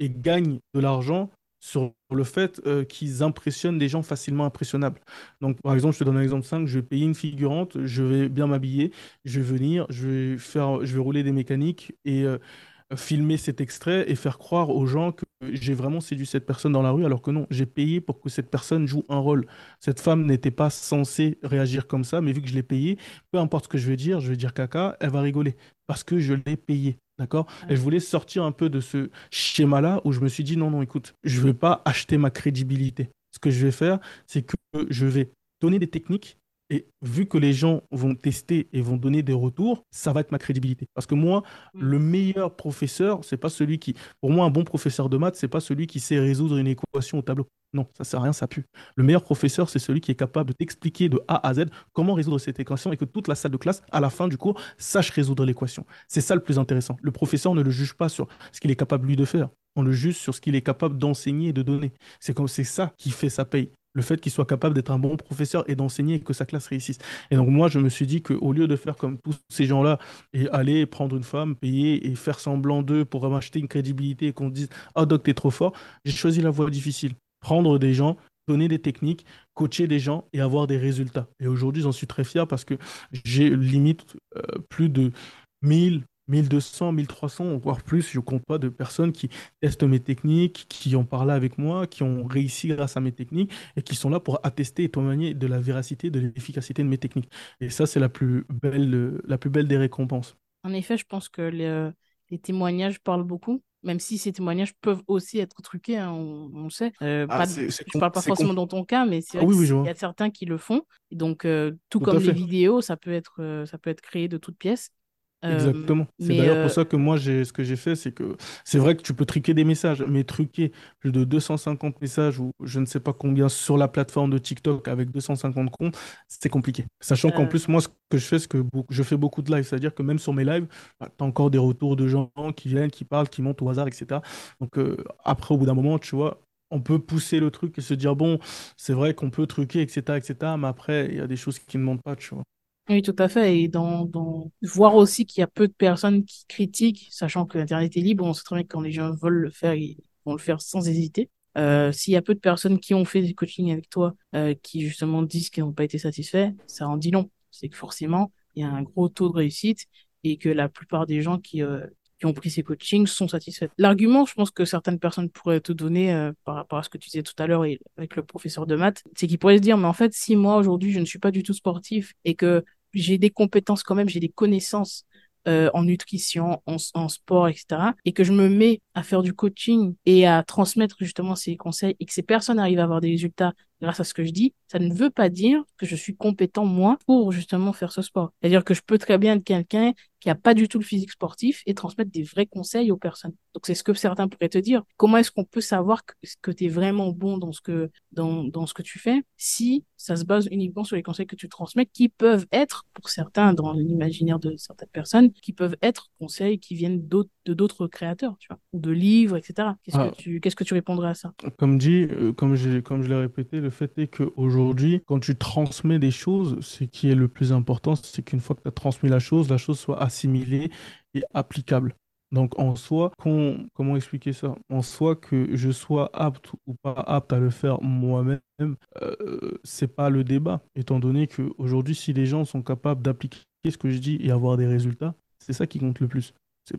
et gagnent de l'argent sur le fait euh, qu'ils impressionnent des gens facilement impressionnables. Donc, par exemple, je te donne un exemple simple, je vais payer une figurante, je vais bien m'habiller, je vais venir, je vais faire, je vais rouler des mécaniques et euh, filmer cet extrait et faire croire aux gens que j'ai vraiment séduit cette personne dans la rue, alors que non, j'ai payé pour que cette personne joue un rôle. Cette femme n'était pas censée réagir comme ça, mais vu que je l'ai payé, peu importe ce que je vais dire, je vais dire caca, elle va rigoler, parce que je l'ai payé. D'accord? Et je voulais sortir un peu de ce schéma-là où je me suis dit non, non, écoute, je ne vais pas acheter ma crédibilité. Ce que je vais faire, c'est que je vais donner des techniques Et vu que les gens vont tester et vont donner des retours, ça va être ma crédibilité. Parce que moi, mm. le meilleur professeur, c'est pas celui qui. Pour moi, un bon professeur de maths, c'est pas celui qui sait résoudre une équation au tableau. Non, ça sert à rien, ça pue. Le meilleur professeur, c'est celui qui est capable de t'expliquer de A à Z comment résoudre cette équation et que toute la salle de classe, à la fin du cours, sache résoudre l'équation. C'est ça le plus intéressant. Le professeur ne le juge pas sur ce qu'il est capable lui de faire. On le juge sur ce qu'il est capable d'enseigner et de donner. C'est comme c'est ça qui fait sa paye le fait qu'il soit capable d'être un bon professeur et d'enseigner et que sa classe réussisse. Et donc moi, je me suis dit qu'au lieu de faire comme tous ces gens-là et aller prendre une femme, payer et faire semblant d'eux pour acheter une crédibilité et qu'on dise « Ah, Doc, t'es trop fort », j'ai choisi la voie difficile. Prendre des gens, donner des techniques, coacher des gens et avoir des résultats. Et aujourd'hui, j'en suis très fier parce que j'ai limite euh, plus de 1000, 1200, 1300, voire plus, je compte pas de personnes qui testent mes techniques, qui ont parlé avec moi, qui ont réussi grâce à mes techniques et qui sont là pour attester et témoigner de la véracité, de l'efficacité de mes techniques. Et ça, c'est la plus belle, la plus belle des récompenses. En effet, je pense que les, témoignages parlent beaucoup, même si ces témoignages peuvent aussi être truqués, hein, on, le sait. Euh, ah, je ne parle pas forcément dans ton cas, mais c'est ah vrai qu'il y a certains qui le font. donc, euh, tout, comme les vidéos, ça peut, être, euh, ça peut être créé de toutes pièces. Exactement. C'est d'ailleurs pour ça que moi, ce que j'ai fait, c'est que c'est vrai que tu peux truquer des messages, mais truquer plus de 250 messages ou je ne sais pas combien sur la plateforme de TikTok avec 250 comptes, c'est compliqué. Sachant qu'en plus, moi, ce que je fais, c'est que je fais beaucoup de lives. C'est-à-dire que même sur mes lives, bah, tu as encore des retours de gens qui viennent, qui parlent, qui montent au hasard, etc. Donc après, au bout d'un moment, tu vois, on peut pousser le truc et se dire, bon, c'est vrai qu'on peut truquer, etc., etc., mais après, il y a des choses qui ne montent pas, tu vois. Oui, tout à fait. Et dans, dans... voir aussi qu'il y a peu de personnes qui critiquent, sachant que l'Internet est libre, on sait très bien que quand les gens veulent le faire, ils vont le faire sans hésiter. Euh, s'il y a peu de personnes qui ont fait du coaching avec toi, euh, qui justement disent qu'ils n'ont pas été satisfaits, ça en dit long. C'est que forcément, il y a un gros taux de réussite et que la plupart des gens qui, euh, qui ont pris ces coachings sont satisfaits. L'argument, je pense que certaines personnes pourraient te donner euh, par rapport à ce que tu disais tout à l'heure avec le professeur de maths, c'est qu'ils pourraient se dire, mais en fait, si moi aujourd'hui je ne suis pas du tout sportif et que j'ai des compétences quand même, j'ai des connaissances euh, en nutrition, en, en, sport, etc. Et que je me mets à faire du coaching et à transmettre justement ces conseils et que ces personnes arrivent à avoir des résultats grâce à ce que je dis, ça ne veut pas dire que je suis compétent, moi, pour justement faire ce sport. C'est-à-dire que je peux très bien être quelqu'un qui a pas du tout le physique sportif et transmettre des vrais conseils aux personnes. Donc, c'est ce que certains pourraient te dire. Comment est-ce qu'on peut savoir que, que tu es vraiment bon dans ce que, dans, dans ce que tu fais si ça se base uniquement sur les conseils que tu transmets qui peuvent être, pour certains, dans l'imaginaire de certaines personnes, qui peuvent être conseils qui viennent d'autres, de d'autres créateurs, tu vois, ou de livres, etc. Qu'est-ce que ah. tu, qu'est-ce que tu répondrais à ça? Comme dit, euh, comme j'ai, comme je l'ai répété, le fait est qu'aujourd'hui, quand tu transmets des choses, ce qui est le plus important, c'est qu'une fois que tu as transmis la chose, la chose soit assimilée et applicable. Donc en soi, comment expliquer ça? En soi, que je sois apte ou pas apte à le faire moi-même, euh, c'est pas le débat. Étant donné qu'aujourd'hui, si les gens sont capables d'appliquer ce que je dis et avoir des résultats, c'est ça qui compte le plus.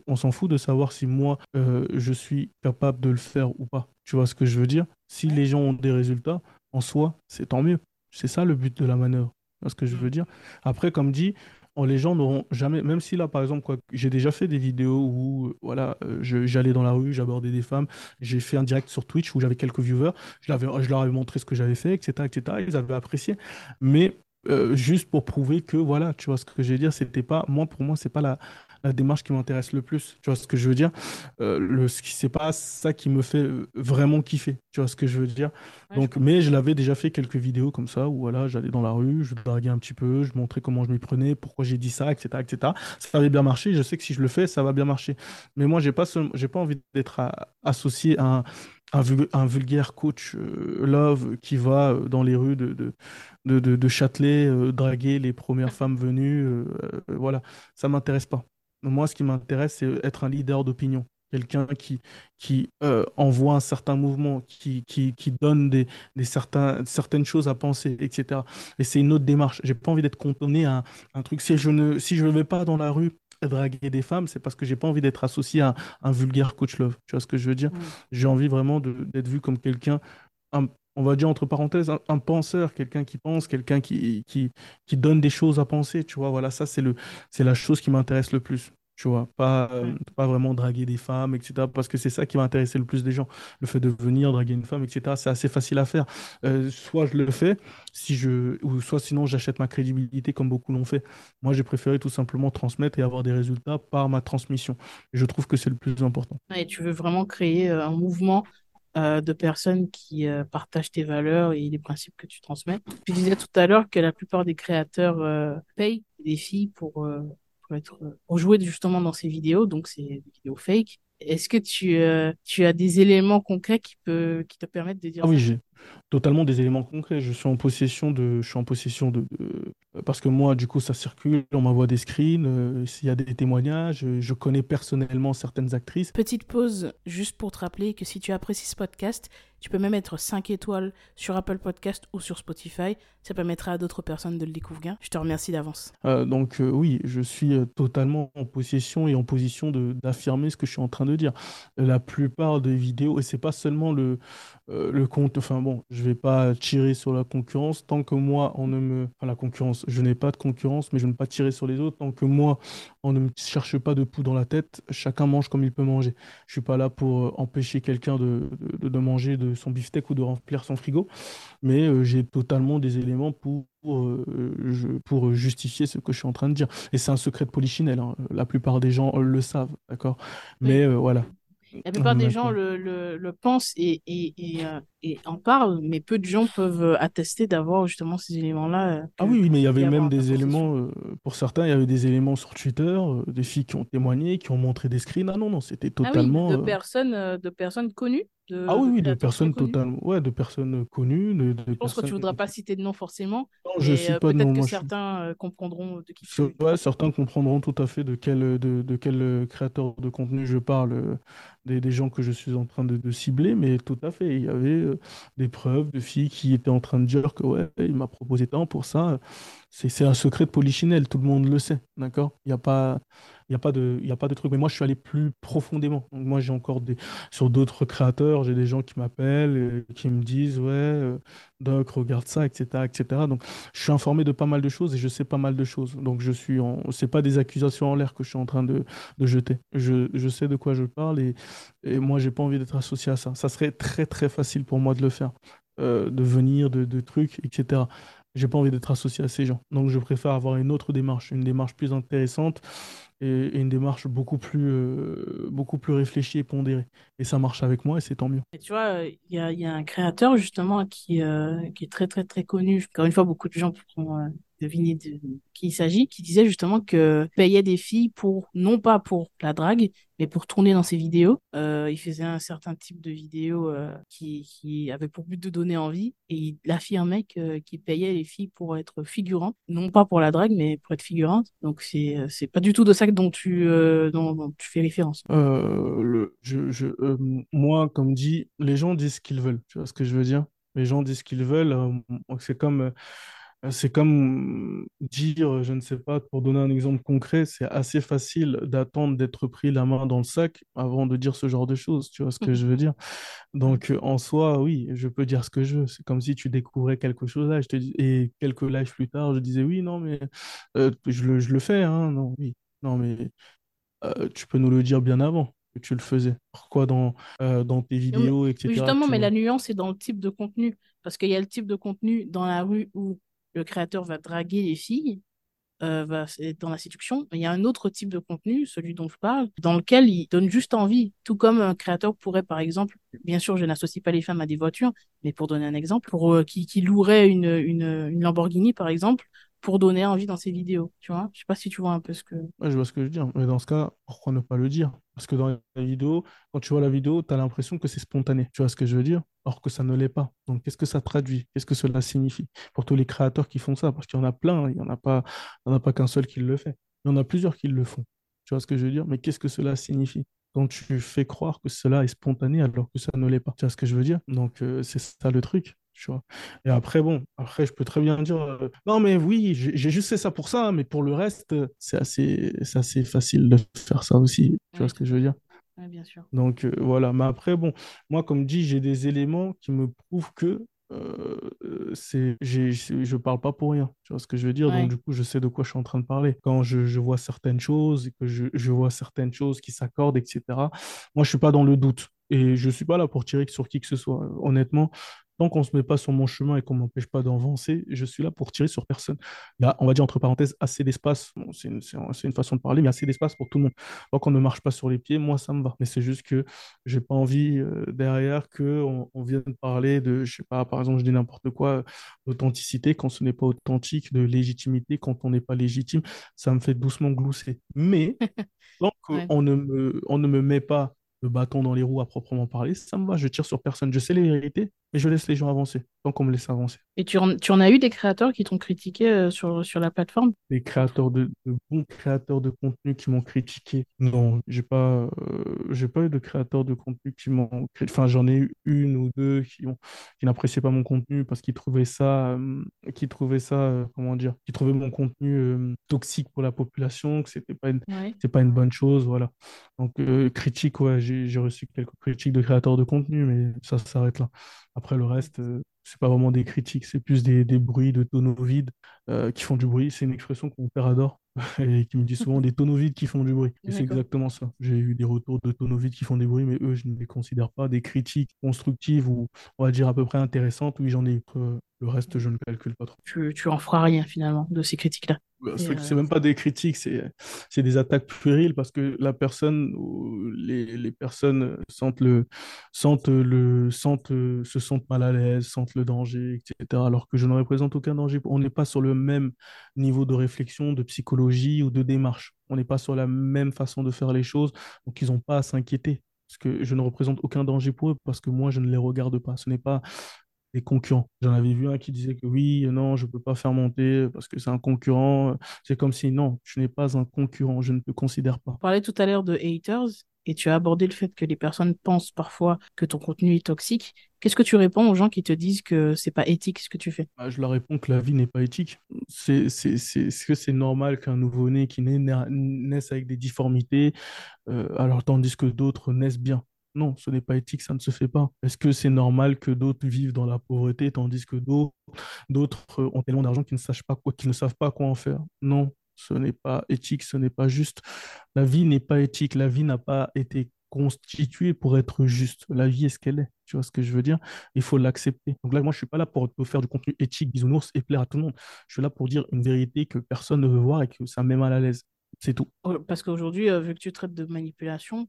On s'en fout de savoir si moi, euh, je suis capable de le faire ou pas. Tu vois ce que je veux dire? Si les gens ont des résultats, en soi, c'est tant mieux. C'est ça le but de la manœuvre. ce que je veux dire? Après, comme dit, les gens n'auront jamais, même si là, par exemple, quoi, j'ai déjà fait des vidéos où voilà, euh, j'allais dans la rue, j'abordais des femmes, j'ai fait un direct sur Twitch où j'avais quelques viewers, je, je leur avais montré ce que j'avais fait, etc., etc., ils avaient apprécié. Mais euh, juste pour prouver que, voilà, tu vois ce que je veux dire, c'était pas, moi, pour moi, c'est pas la, la démarche qui m'intéresse le plus. Tu vois ce que je veux dire? Euh, le, C'est pas ça qui me fait vraiment kiffer. Tu vois ce que je veux dire? Donc, mais je l'avais déjà fait quelques vidéos comme ça où voilà, j'allais dans la rue, je draguais un petit peu, je montrais comment je m'y prenais, pourquoi j'ai dit ça, etc., etc. Ça avait bien marché. Je sais que si je le fais, ça va bien marcher. Mais moi, j'ai pas, j'ai pas envie d'être associé à un, un, vulgaire coach euh, love qui va euh, dans les rues de, de, de, de Châtelet euh, draguer les premières femmes venues. voilà, ça m'intéresse pas. Moi, ce qui m'intéresse, c'est être un leader d'opinion. Quelqu'un qui, qui euh, envoie un certain mouvement, qui, qui, qui donne des, des certains, certaines choses à penser, etc. Et c'est une autre démarche. J'ai pas envie d'être cantonné à un, truc. Si je ne si je vais pas dans la rue draguer des femmes, c'est parce que j'ai pas envie d'être associé à un, vulgaire coach love. Tu vois ce que je veux dire? J'ai envie vraiment d'être vu comme quelqu'un, on va dire entre parenthèses, un, penseur, quelqu'un qui pense, quelqu'un qui, qui, qui donne des choses à penser. Tu vois, voilà, ça, c'est le, c'est la chose qui m'intéresse le plus. Tu vois, pas, euh, pas vraiment draguer des femmes, etc. Parce que c'est ça qui va intéresser le plus des gens. Le fait de venir draguer une femme, etc. C'est assez facile à faire. Euh, soit je le fais, si je, ou soit sinon j'achète ma crédibilité comme beaucoup l'ont fait. Moi, j'ai préféré tout simplement transmettre et avoir des résultats par ma transmission. je trouve que c'est le plus important. Et tu veux vraiment créer euh, un mouvement de personnes qui partagent tes valeurs et les principes que tu transmets. Tu disais tout à l'heure que la plupart des créateurs payent des filles pour pour être pour jouer justement dans ces vidéos, donc ces vidéos fake. Est-ce que tu, euh, tu as des éléments concrets qui, peut, qui te permettent de dire ah oui, j'ai totalement des éléments concrets. Je suis en possession de, je suis en possession de, parce que moi, du coup, ça circule, on m'envoie des screens, euh, s'il y a des témoignages, je connais personnellement certaines actrices. Petite pause, juste pour te rappeler que si tu apprécies ce podcast, tu peux même mettre 5 étoiles sur Apple Podcast ou sur Spotify. Ça permettra à d'autres personnes de le découvrir. Je te remercie d'avance. Euh, donc euh, oui, je suis euh, totalement en possession et en position d'affirmer ce que je suis en train de dire. La plupart des vidéos, et c'est pas seulement le, le compte, enfin bon, je vais pas tirer sur la concurrence tant que moi, on ne me... Enfin, la concurrence, je n'ai pas de concurrence, mais je ne veux pas tirer sur les autres tant que moi, on ne me cherche pas de poux dans la tête. Chacun mange comme il peut manger. Je suis pas là pour empêcher quelqu'un de, de, de manger, de son beefsteak ou de remplir son frigo, mais euh, j'ai totalement des éléments pour, euh, pour justifier ce que je suis en train de dire. Et c'est un secret de polichinelle, hein. la plupart des gens le savent, d'accord? Mais euh, voilà. La plupart des gens le, le, pensent et, et, euh, et, en parlent, mais peu de gens peuvent euh, attester d'avoir justement ces éléments-là. Euh, ah oui, mais il y avait même des éléments, pour certains, il y avait des éléments sur Twitter, des filles qui ont témoigné, qui ont montré des screens. Ah non, non, c'était totalement. Ah oui, de, personnes, de personnes connues ah oui, oui, de personnes totalement, ouais, de personnes connues. De, je pense que tu ne voudras pas citer de nom forcément. Non, je ne cite pas de nom. Peut-être que certains comprendront de qui Ouais, certains comprendront tout à fait de quel, de, de quel créateur de contenu je parle des, gens que je suis en train de, cibler, mais tout à fait, il y avait euh, des preuves de filles qui étaient en train de dire que ouais, il m'a proposé tant pour ça. C'est un secret de polichinelle, tout le monde le sait, d'accord? Il n'y a pas, il y a pas de, y a pas de truc. Mais moi, je suis allé plus profondément. Donc moi, j'ai encore des, sur d'autres créateurs, j'ai des gens qui m'appellent, qui me disent, ouais, euh, Doc, regarde ça, etc., etc. Donc, je suis informé de pas mal de choses et je sais pas mal de choses. Donc, je suis en, c'est pas des accusations en l'air que je suis en train de, de jeter. Je, je, sais de quoi je parle et, et moi, j'ai pas envie d'être associé à ça. Ça serait très, très facile pour moi de le faire. Euh, de venir, de, de trucs, etc j'ai pas envie d'être associé à ces gens. Donc je préfère avoir une autre démarche, une démarche plus intéressante et, une démarche beaucoup plus, euh, beaucoup plus réfléchie et pondérée. Et ça marche avec moi et c'est tant mieux. Tu vois, il y a, y a, un créateur justement qui, euh, qui est très très très connu. Encore une fois, beaucoup de gens pourront euh, deviner de qui il s'agit, qui disait justement que payait des filles pour, non pas pour la drague, mais pour tourner dans ses vidéos. Euh, il faisait un certain type de vidéos euh, qui, qui avait pour but de donner envie et il affirmait qu'il payait les filles pour être figurantes, non pas pour la drague, mais pour être figurante. Donc c'est c'est pas du tout de ça dont tu euh, dont, tu fais référence. je, je moi, comme dit, les gens disent ce qu'ils veulent. Tu vois ce que je veux dire? Les gens disent ce qu'ils veulent. c'est comme euh, c'est comme dire, je ne sais pas, pour donner un exemple concret, c'est assez facile d'attendre d'être pris la main dans le sac avant de dire ce genre de choses, tu vois ce que je veux dire? Donc en soi, oui, je peux dire ce que je veux. C'est comme si tu découvrais quelque chose là, je te dis, et quelques lives plus tard, je disais oui, non, mais euh, je, le, je le fais, hein, non, oui, non, mais euh, tu peux nous le dire bien avant que tu le faisais. Pourquoi dans, dans tes vidéos, etc. justement, mais la nuance est dans le type de contenu. Parce qu'il y a le type de contenu dans la rue où le créateur va draguer les filles, euh, être dans la séduction. Il y a un autre type de contenu, celui dont je parle, dans lequel il donne juste envie. Tout comme un créateur pourrait, par exemple, bien sûr, je n'associe pas les femmes à des voitures, mais pour donner un exemple, pour euh, qui, louerait une, une, Lamborghini, par exemple, pour donner envie dans ses vidéos, tu vois. Je sais pas si tu vois un peu ce que... je vois ce que je veux dire. Mais dans ce cas, pourquoi ne pas le dire? Parce que dans la vidéo, quand tu vois la vidéo, tu as l'impression que c'est spontané. Tu vois ce que je veux dire? Alors que ça ne l'est pas. Donc, qu'est-ce que ça traduit? Qu'est-ce que cela signifie? Pour tous les créateurs qui font ça, parce qu'il y en a plein, il n'y en a pas, il a pas qu'un seul qui le fait. Il y en a plusieurs qui le font. Tu vois ce que je veux dire? Mais qu'est-ce que cela signifie? Quand tu fais croire que cela est spontané alors que ça ne l'est pas. Tu vois ce que je veux dire? Donc, euh, c'est ça le truc. Et après, bon, après, je peux très bien dire, euh, non, mais oui, j'ai juste fait ça pour ça, mais pour le reste, c'est assez, assez facile de faire ça aussi. Tu vois ce que je veux dire? Bien sûr. Donc, euh, voilà. Mais après, bon, moi, comme dit, j'ai des éléments qui me prouvent que euh, c'est, j'ai, je parle pas pour rien. Tu vois ce que je veux dire? Donc, du coup, je sais de quoi je suis en train de parler. Quand je, je vois certaines choses et que je, je vois certaines choses qui s'accordent, etc., moi, je suis pas dans le doute. Et je suis pas là pour tirer sur qui que ce soit. Honnêtement, Tant qu'on ne se met pas sur mon chemin et qu'on ne m'empêche pas d'avancer, je suis là pour tirer sur personne. Il y a, on va dire entre parenthèses, assez d'espace. c'est une, façon de parler, mais assez d'espace pour tout le monde. Tant qu'on ne marche pas sur les pieds, moi, ça me va. Mais c'est juste que j'ai pas envie euh, derrière qu'on on vienne parler de, je sais pas, par exemple, je dis n'importe quoi, d'authenticité quand ce n'est pas authentique, de légitimité quand on n'est pas légitime. Ça me fait doucement glousser. Mais tant qu'on ne, me, on ne me met pas le bâton dans les roues à proprement parler, ça me va, je tire sur personne. Je sais les vérités, mais je laisse les gens avancer, tant qu'on me laisse avancer. Et tu en, tu en as eu des créateurs qui t'ont critiqué euh, sur, sur la plateforme? Des créateurs de, de bons créateurs de contenu qui m'ont critiqué. Non, j'ai pas, euh, j'ai pas eu de créateurs de contenu qui m'ont Enfin, j'en ai eu une ou deux qui ont, qui n'appréciaient pas mon contenu parce qu'ils trouvaient ça, euh, qui trouvaient ça, comment dire, qui trouvaient mon contenu toxique pour la population, que c'était pas une, c'est pas une bonne chose, voilà. Donc, critique, ouais, j'ai reçu quelques critiques de créateurs de contenu, mais ça s'arrête là. Après, le reste, euh, c'est pas vraiment des critiques, c'est plus des, bruits de tonneaux vides euh, qui font du bruit. C'est une expression que mon père adore et qui me dit souvent des tonneaux vides qui font du bruit. Et c'est exactement ça. J'ai eu des retours de tonneaux vides qui font des bruits, mais eux, je ne les considère pas des critiques constructives ou, on va dire, à peu près intéressantes. Oui, j'en ai eu. Le reste, je ne calcule pas trop. Tu, tu en feras rien finalement de ces critiques-là. Bah, c'est même pas des critiques, c'est des attaques puériles parce que la personne ou les, les personnes sentent le, sentent le, sentent, se sentent mal à l'aise, sentent le danger, etc. Alors que je ne représente aucun danger. On n'est pas sur le même niveau de réflexion, de psychologie ou de démarche. On n'est pas sur la même façon de faire les choses, donc ils n'ont pas à s'inquiéter parce que je ne représente aucun danger pour eux, parce que moi, je ne les regarde pas. Ce n'est pas concurrents. J'en avais vu un qui disait que oui, non, je ne peux pas faire monter parce que c'est un concurrent. C'est comme si non, je n'ai pas un concurrent, je ne te considère pas. On parlait tout à l'heure de haters et tu as abordé le fait que les personnes pensent parfois que ton contenu est toxique. Qu'est-ce que tu réponds aux gens qui te disent que c'est pas éthique ce que tu fais? Bah, Je leur réponds que la vie n'est pas éthique. C'est, est-ce que c'est normal qu'un nouveau-né qui naisse avec des difformités, euh, alors tandis que d'autres naissent bien? Non, ce n'est pas éthique, ça ne se fait pas. Est-ce que c'est normal que d'autres vivent dans la pauvreté tandis que d'autres ont tellement d'argent qu'ils ne, sachent ne savent pas quoi en faire? Non, ce n'est pas éthique, ce n'est pas juste. La vie n'est pas éthique, la vie n'a pas été constituée pour être juste. La vie est ce qu'elle est. Tu vois ce que je veux dire? Il faut l'accepter. Donc là, moi, je ne suis pas là pour faire du contenu éthique, bisounours et plaire à tout le monde. Je suis là pour dire une vérité que personne ne veut voir et que ça met mal à l'aise. C'est tout. Parce qu'aujourd'hui, euh, vu que tu traites de manipulation,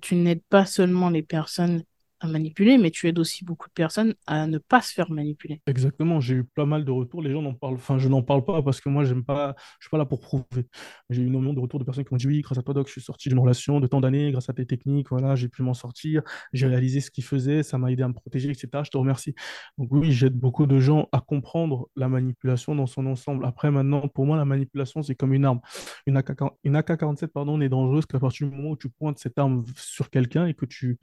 tu n'aides pas seulement les personnes à manipuler, mais tu aides aussi beaucoup de personnes à ne pas se faire manipuler. Exactement, j'ai eu pas mal de retours. Les gens n'en parlent, enfin, je n'en parle pas parce que moi, j'aime pas, je suis pas là pour prouver. J'ai eu énormément de retours de personnes qui m'ont dit oui, grâce à toi, Doc, je suis sorti d'une relation de tant d'années, grâce à tes techniques, voilà, j'ai pu m'en sortir, j'ai réalisé ce qu'il faisait, ça m'a aidé à me protéger, etc. Je te remercie. Donc oui, j'aide beaucoup de gens à comprendre la manipulation dans son ensemble. Après, maintenant, pour moi, la manipulation, c'est comme une arme. Une AK, une AK-47, pardon, n'est dangereuse qu'à partir du moment où tu pointes cette arme sur quelqu'un et que tu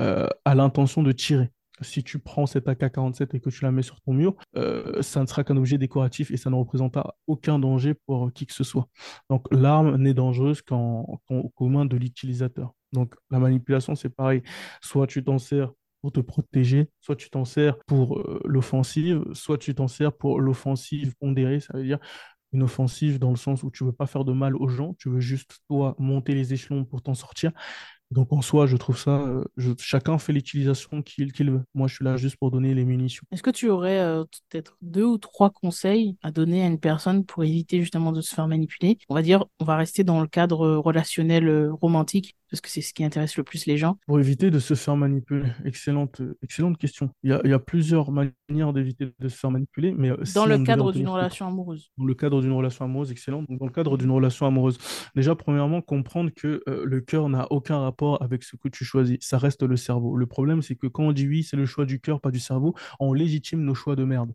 euh, a l'intention de tirer. Si tu prends cette AK-47 et que tu la mets sur ton mur, euh, ça ne sera qu'un objet décoratif et ça ne représentera aucun danger pour qui que ce soit. Donc l'arme n'est dangereuse qu'en qu'aux mains de l'utilisateur. Donc la manipulation, c'est pareil. Soit tu t'en sers pour te protéger, soit tu t'en sers pour euh, l'offensive, soit tu t'en sers pour l'offensive pondérée, ça veut dire une offensive dans le sens où tu veux pas faire de mal aux gens, tu veux juste toi monter les échelons pour t'en sortir. Donc en soi, je trouve ça, euh, chacun fait l'utilisation qu'il veut. Moi, je suis là juste pour donner les munitions. Est-ce que tu aurais euh, peut-être deux ou trois conseils à donner à une personne pour éviter justement de se faire manipuler? On va dire, on va rester dans le cadre relationnel euh, romantique parce que c'est ce qui intéresse le plus les gens. Pour éviter de se faire manipuler, excellente, excellente question. Il y a, il y a plusieurs manières d'éviter de se faire manipuler, mais dans le cadre d'une relation amoureuse. Dans le cadre d'une relation amoureuse, excellent. Donc dans le cadre d'une relation amoureuse, déjà premièrement comprendre que le cœur n'a aucun rapport avec ce que tu choisis. Ça reste le cerveau. Le problème, c'est que quand on dit oui, c'est le choix du cœur, pas du cerveau, on légitime nos choix de merde.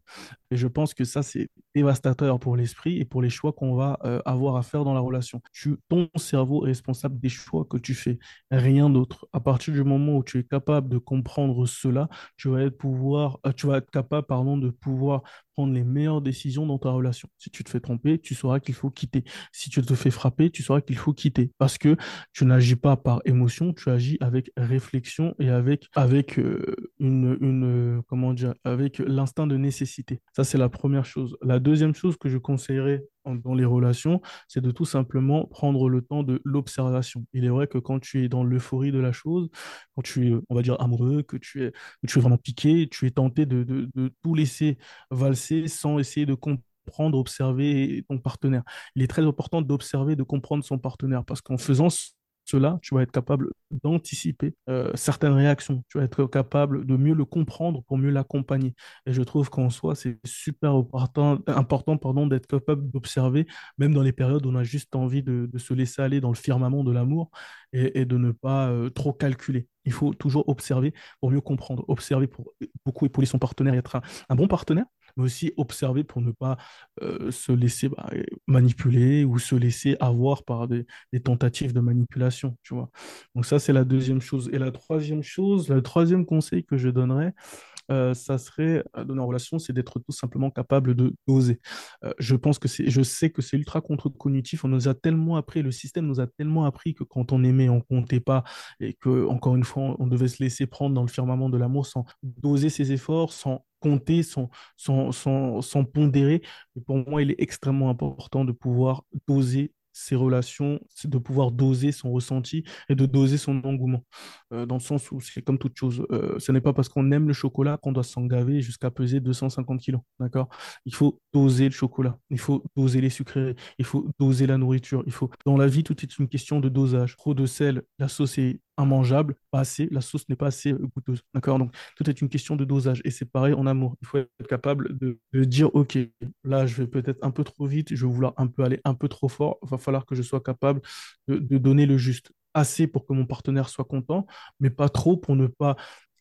Et je pense que ça, c'est dévastateur pour l'esprit et pour les choix qu'on va euh, avoir à faire dans la relation. Tu, ton cerveau est responsable des choix que tu fais rien d'autre. À partir du moment où tu es capable de comprendre cela, tu vas être, pouvoir, euh, tu vas être capable pardon, de pouvoir prendre les meilleures décisions dans ta relation. Si tu te fais tromper, tu sauras qu'il faut quitter. Si tu te fais frapper, tu sauras qu'il faut quitter. Parce que tu n'agis pas par émotion, tu agis avec réflexion et avec, avec euh, une, une, euh, comment dire, avec l'instinct de nécessité. Ça, c'est la première chose. La deuxième chose que je conseillerais dans les relations, c'est de tout simplement prendre le temps de l'observation. Il est vrai que quand tu es dans l'euphorie de la chose, quand tu es, on va dire, amoureux, que tu es, que tu es vraiment piqué, tu es tenté de, de, de tout laisser valser sans essayer de comprendre, observer ton partenaire. Il est très important d'observer, de comprendre son partenaire parce qu'en faisant cela, tu vas être capable d'anticiper euh, certaines réactions. Tu vas être capable de mieux le comprendre pour mieux l'accompagner. Et je trouve qu'en soi, c'est super important, d'être capable d'observer, même dans les périodes où on a juste envie de, se laisser aller dans le firmament de l'amour et, de ne pas euh, trop calculer. Il faut toujours observer pour mieux comprendre, observer pour beaucoup épauler son partenaire et être un bon partenaire, mais aussi observer pour ne pas euh, se laisser bah, manipuler ou se laisser avoir par des, tentatives de manipulation, tu vois. Donc ça, c'est la deuxième chose. Et la troisième chose, le troisième conseil que je donnerais, euh, ça serait euh, dans nos relations, c'est d'être tout simplement capable de doser. je pense que c'est, je sais que c'est ultra contre-cognitif. On nous a tellement appris, le système nous a tellement appris que quand on aimait, on comptait pas et que encore une fois, on devait se laisser prendre dans le firmament de l'amour sans doser ses efforts, sans compter, sans, sans, pondérer. Mais pour moi, il est extrêmement important de pouvoir doser ses relations, de pouvoir doser son ressenti et de doser son engouement. Euh, dans le sens où c'est comme toute chose. Euh, ce n'est pas parce qu'on aime le chocolat qu'on doit s'engaver jusqu'à peser 250 kilos. D'accord? Il faut doser le chocolat. Il faut doser les sucreries. Il faut doser la nourriture. Il faut... Dans la vie, tout est une question de dosage. Trop de sel, la sauce est immangeable, pas assez, la sauce n'est pas assez euh, goûteuse. D'accord? Donc, tout est une question de dosage. Et c'est pareil en amour. Il faut être capable de, dire, OK, là, je vais peut-être un peu trop vite, je vais vouloir un peu aller un peu trop fort. Il va falloir que je sois capable de, donner le juste. Assez pour que mon partenaire soit content, mais pas trop pour ne pas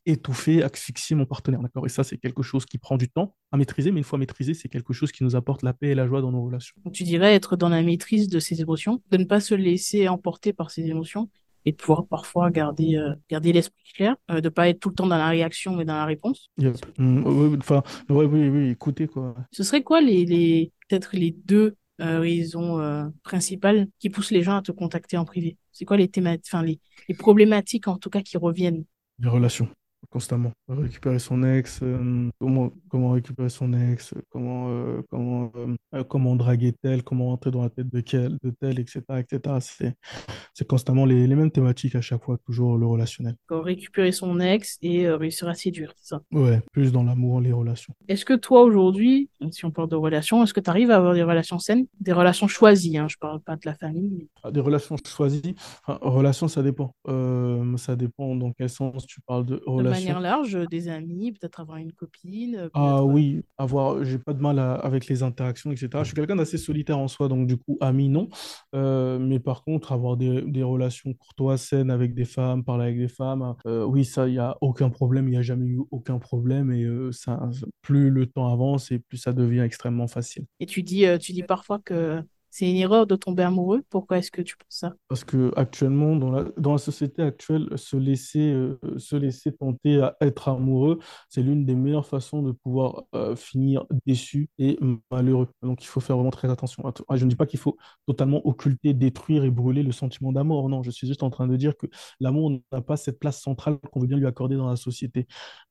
étouffer, asphyxier mon partenaire. D'accord? Et ça, c'est quelque chose qui prend du temps à maîtriser, mais une fois maîtrisé, c'est quelque chose qui nous apporte la paix et la joie dans nos relations. tu dirais être dans la maîtrise de ses émotions, de ne pas se laisser emporter par ses émotions et de pouvoir parfois garder, euh, garder l'esprit clair, euh, de pas être tout le temps dans la réaction mais dans la réponse. Mm, oui, enfin, oui, oui, oui, écoutez quoi. Ce serait quoi les, les peut-être les deux euh, raisons principales qui poussent les gens à te contacter en privé? C'est quoi les thématiques, enfin les, les problématiques en tout cas qui reviennent? Les relations constamment. Récupérer son ex, euh, comment, comment récupérer son ex, comment, euh, comment, euh, comment draguer tel, comment entrer dans la tête de, quel, de tel, etc. etc. C'est, c'est constamment les, les, mêmes thématiques à chaque fois, toujours le relationnel. récupérer son ex et réussir à séduire, c'est ça? Ouais, plus dans l'amour, les relations. Est-ce que toi, aujourd'hui, si on parle de relations, est-ce que tu arrives à avoir des relations saines? Des relations choisies, hein, je parle pas de la famille. Ah, des relations choisies? Relations, ça dépend. ça dépend dans quel sens tu parles de relations manière large, des amis, peut-être avoir une copine. Ah oui, avoir, j'ai pas de mal avec les interactions, etc. Je suis quelqu'un d'assez solitaire en soi, donc du coup, ami, non. Euh, mais par contre, avoir des, des, relations courtoises, saines avec des femmes, parler avec des femmes, euh, oui, ça, il n'y a aucun problème, il n'y a jamais eu aucun problème. Et euh, ça, plus le temps avance et plus ça devient extrêmement facile. Et tu dis, tu dis parfois que c'est une erreur de tomber amoureux. Pourquoi est-ce que tu penses ça? Parce que actuellement, dans la, société actuelle, se laisser, euh, se laisser tenter à être amoureux, c'est l'une des meilleures façons de pouvoir euh, finir déçu et malheureux. Donc il faut faire vraiment très attention. Je ne dis pas qu'il faut totalement occulter, détruire et brûler le sentiment d'amour. Non, je suis juste en train de dire que l'amour n'a pas cette place centrale qu'on veut bien lui accorder dans la société.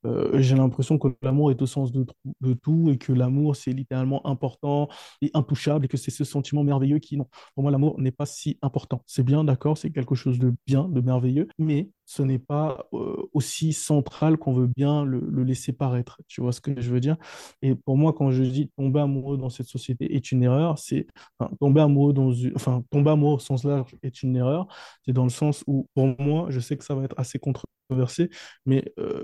Euh, j'ai l'impression que l'amour est au sens de, de tout et que l'amour, c'est littéralement important et intouchable et que c'est ce sentiment merveilleux merveilleux qui, non, pour moi, l'amour n'est pas si important. C'est bien, d'accord, c'est quelque chose de bien, de merveilleux, mais ce n'est pas euh, aussi central qu'on veut bien le, laisser paraître. Tu vois ce que je veux dire? Et pour moi, quand je dis tomber amoureux dans cette société est une erreur, c'est tomber amoureux dans enfin tomber amoureux au sens large est une erreur. C'est dans le sens où, pour moi, je sais que ça va être assez controversé, mais euh,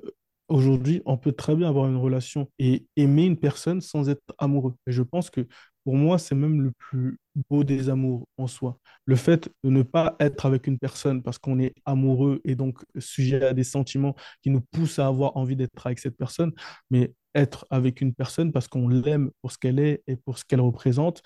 Aujourd'hui, on peut très bien avoir une relation et aimer une personne sans être amoureux. Et je pense que pour moi, c'est même le plus beau des amours en soi. Le fait de ne pas être avec une personne parce qu'on est amoureux et donc sujet à des sentiments qui nous poussent à avoir envie d'être avec cette personne, mais être avec une personne parce qu'on l'aime pour ce qu'elle est et pour ce qu'elle représente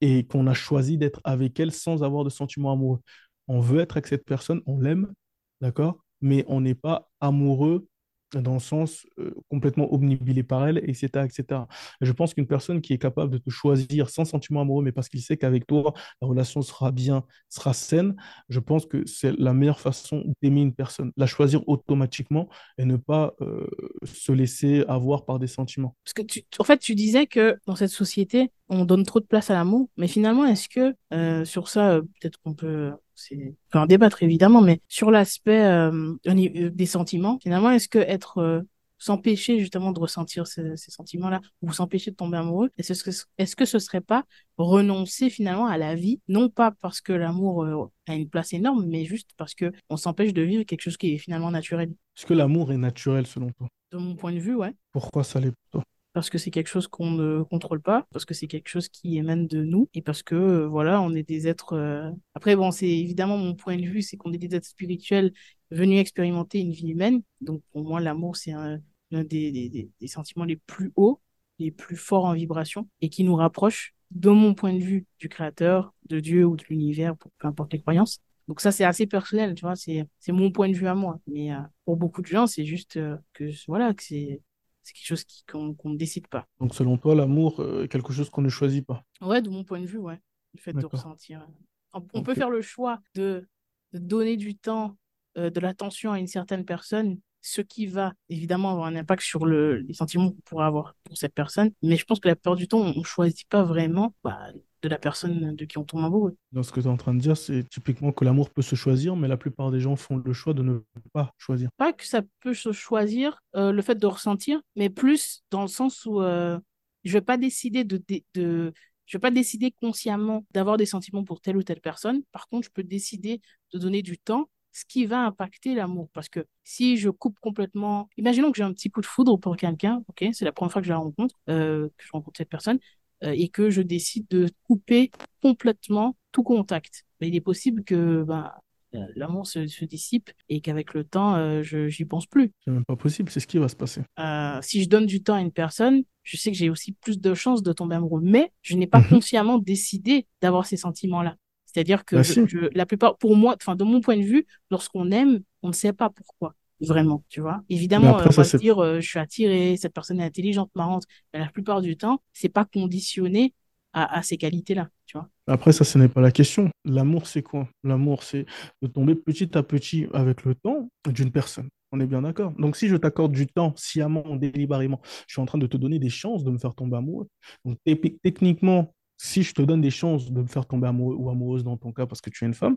et qu'on a choisi d'être avec elle sans avoir de sentiments amoureux. on veut être avec cette personne, on l'aime, d'accord? Mais on n'est pas amoureux dans le sens euh, complètement obnubilé par elle, etc., etc. Et je pense qu'une personne qui est capable de te choisir sans sentiment amoureux, mais parce qu'il sait qu'avec toi, la relation sera bien, sera saine, je pense que c'est la meilleure façon d'aimer une personne, la choisir automatiquement et ne pas euh, se laisser avoir par des sentiments. Parce que, tu, en fait, tu disais que dans cette société, on donne trop de place à l'amour, mais finalement, est-ce que euh, sur ça, peut-être qu'on peut c'est en débattre évidemment, mais sur l'aspect euh, des sentiments, finalement, est-ce que être euh, s'empêcher justement de ressentir ces, sentiments-là ou s'empêcher de tomber amoureux, est-ce que est-ce que ce serait pas renoncer finalement à la vie, non pas parce que l'amour euh, a une place énorme, mais juste parce que on s'empêche de vivre quelque chose qui est finalement naturel? Est-ce que l'amour est naturel selon toi? De mon point de vue, ouais. Pourquoi ça l'est pour toi? Parce que c'est quelque chose qu'on ne contrôle pas, parce que c'est quelque chose qui émane de nous, et parce que euh, voilà, on est des êtres. Euh, après, bon, c'est évidemment mon point de vue, c'est qu'on est des êtres spirituels venus expérimenter une vie humaine. Donc pour moi, l'amour, c'est un, des, des, sentiments les plus hauts, les plus forts en vibration, et qui nous rapproche, de mon point de vue, du Créateur, de Dieu ou de l'univers, peu importe les croyances. Donc ça, c'est assez personnel, tu vois, c'est mon point de vue à moi. Mais euh, pour beaucoup de gens, c'est juste que voilà, que c'est c'est quelque chose qu'on ne décide pas. Donc selon toi, l'amour euh, est quelque chose qu'on ne choisit pas? Ouais, de mon point de vue, ouais. Le fait de ressentir. On, peut faire le choix de, donner du temps, euh, de l'attention à une certaine personne, ce qui va évidemment avoir un impact sur le, les sentiments qu'on pourra avoir pour cette personne. Mais je pense que la plupart du temps, on ne choisit pas vraiment bah, de la personne de qui on tombe amoureux. Dans ce que tu es en train de dire, c'est typiquement que l'amour peut se choisir, mais la plupart des gens font le choix de ne pas choisir. Pas que ça peut se choisir, euh, le fait de ressentir, mais plus dans le sens où euh, je vais pas décider de, de, je vais pas décider consciemment d'avoir des sentiments pour telle ou telle personne. Par contre, je peux décider de donner du temps ce qui va impacter l'amour. Parce que si je coupe complètement, imaginons que j'ai un petit coup de foudre pour quelqu'un, ok, c'est la première fois que je la rencontre, euh, que je rencontre cette personne, et que je décide de couper complètement tout contact. Mais il est possible que ben, euh, l'amour se, se, dissipe et qu'avec le temps, euh, je j'y pense plus. C'est même pas possible, c'est ce qui va se passer. Euh, si je donne du temps à une personne, je sais que j'ai aussi plus de chances de tomber amoureux, mais je n'ai pas mhm. consciemment décidé d'avoir ces sentiments-là. C'est-à-dire que bah je, la plupart, pour moi, enfin de mon point de vue, lorsqu'on aime, on ne sait pas pourquoi vraiment, tu vois. Évidemment, on va dire, euh, je suis attiré, cette personne est intelligente, marrante, mais la plupart du temps, c'est pas conditionné à, ces qualités-là, tu vois. Après, ça, ce n'est pas la question. L'amour, c'est quoi? L'amour, c'est de tomber petit à petit avec le temps d'une personne. On est bien d'accord. Donc, si je t'accorde du temps sciemment, délibérément, je suis en train de te donner des chances de me faire tomber amoureux. Donc, techniquement, si je te donne des chances de me faire tomber amoureux ou amoureuse dans ton cas parce que tu es une femme,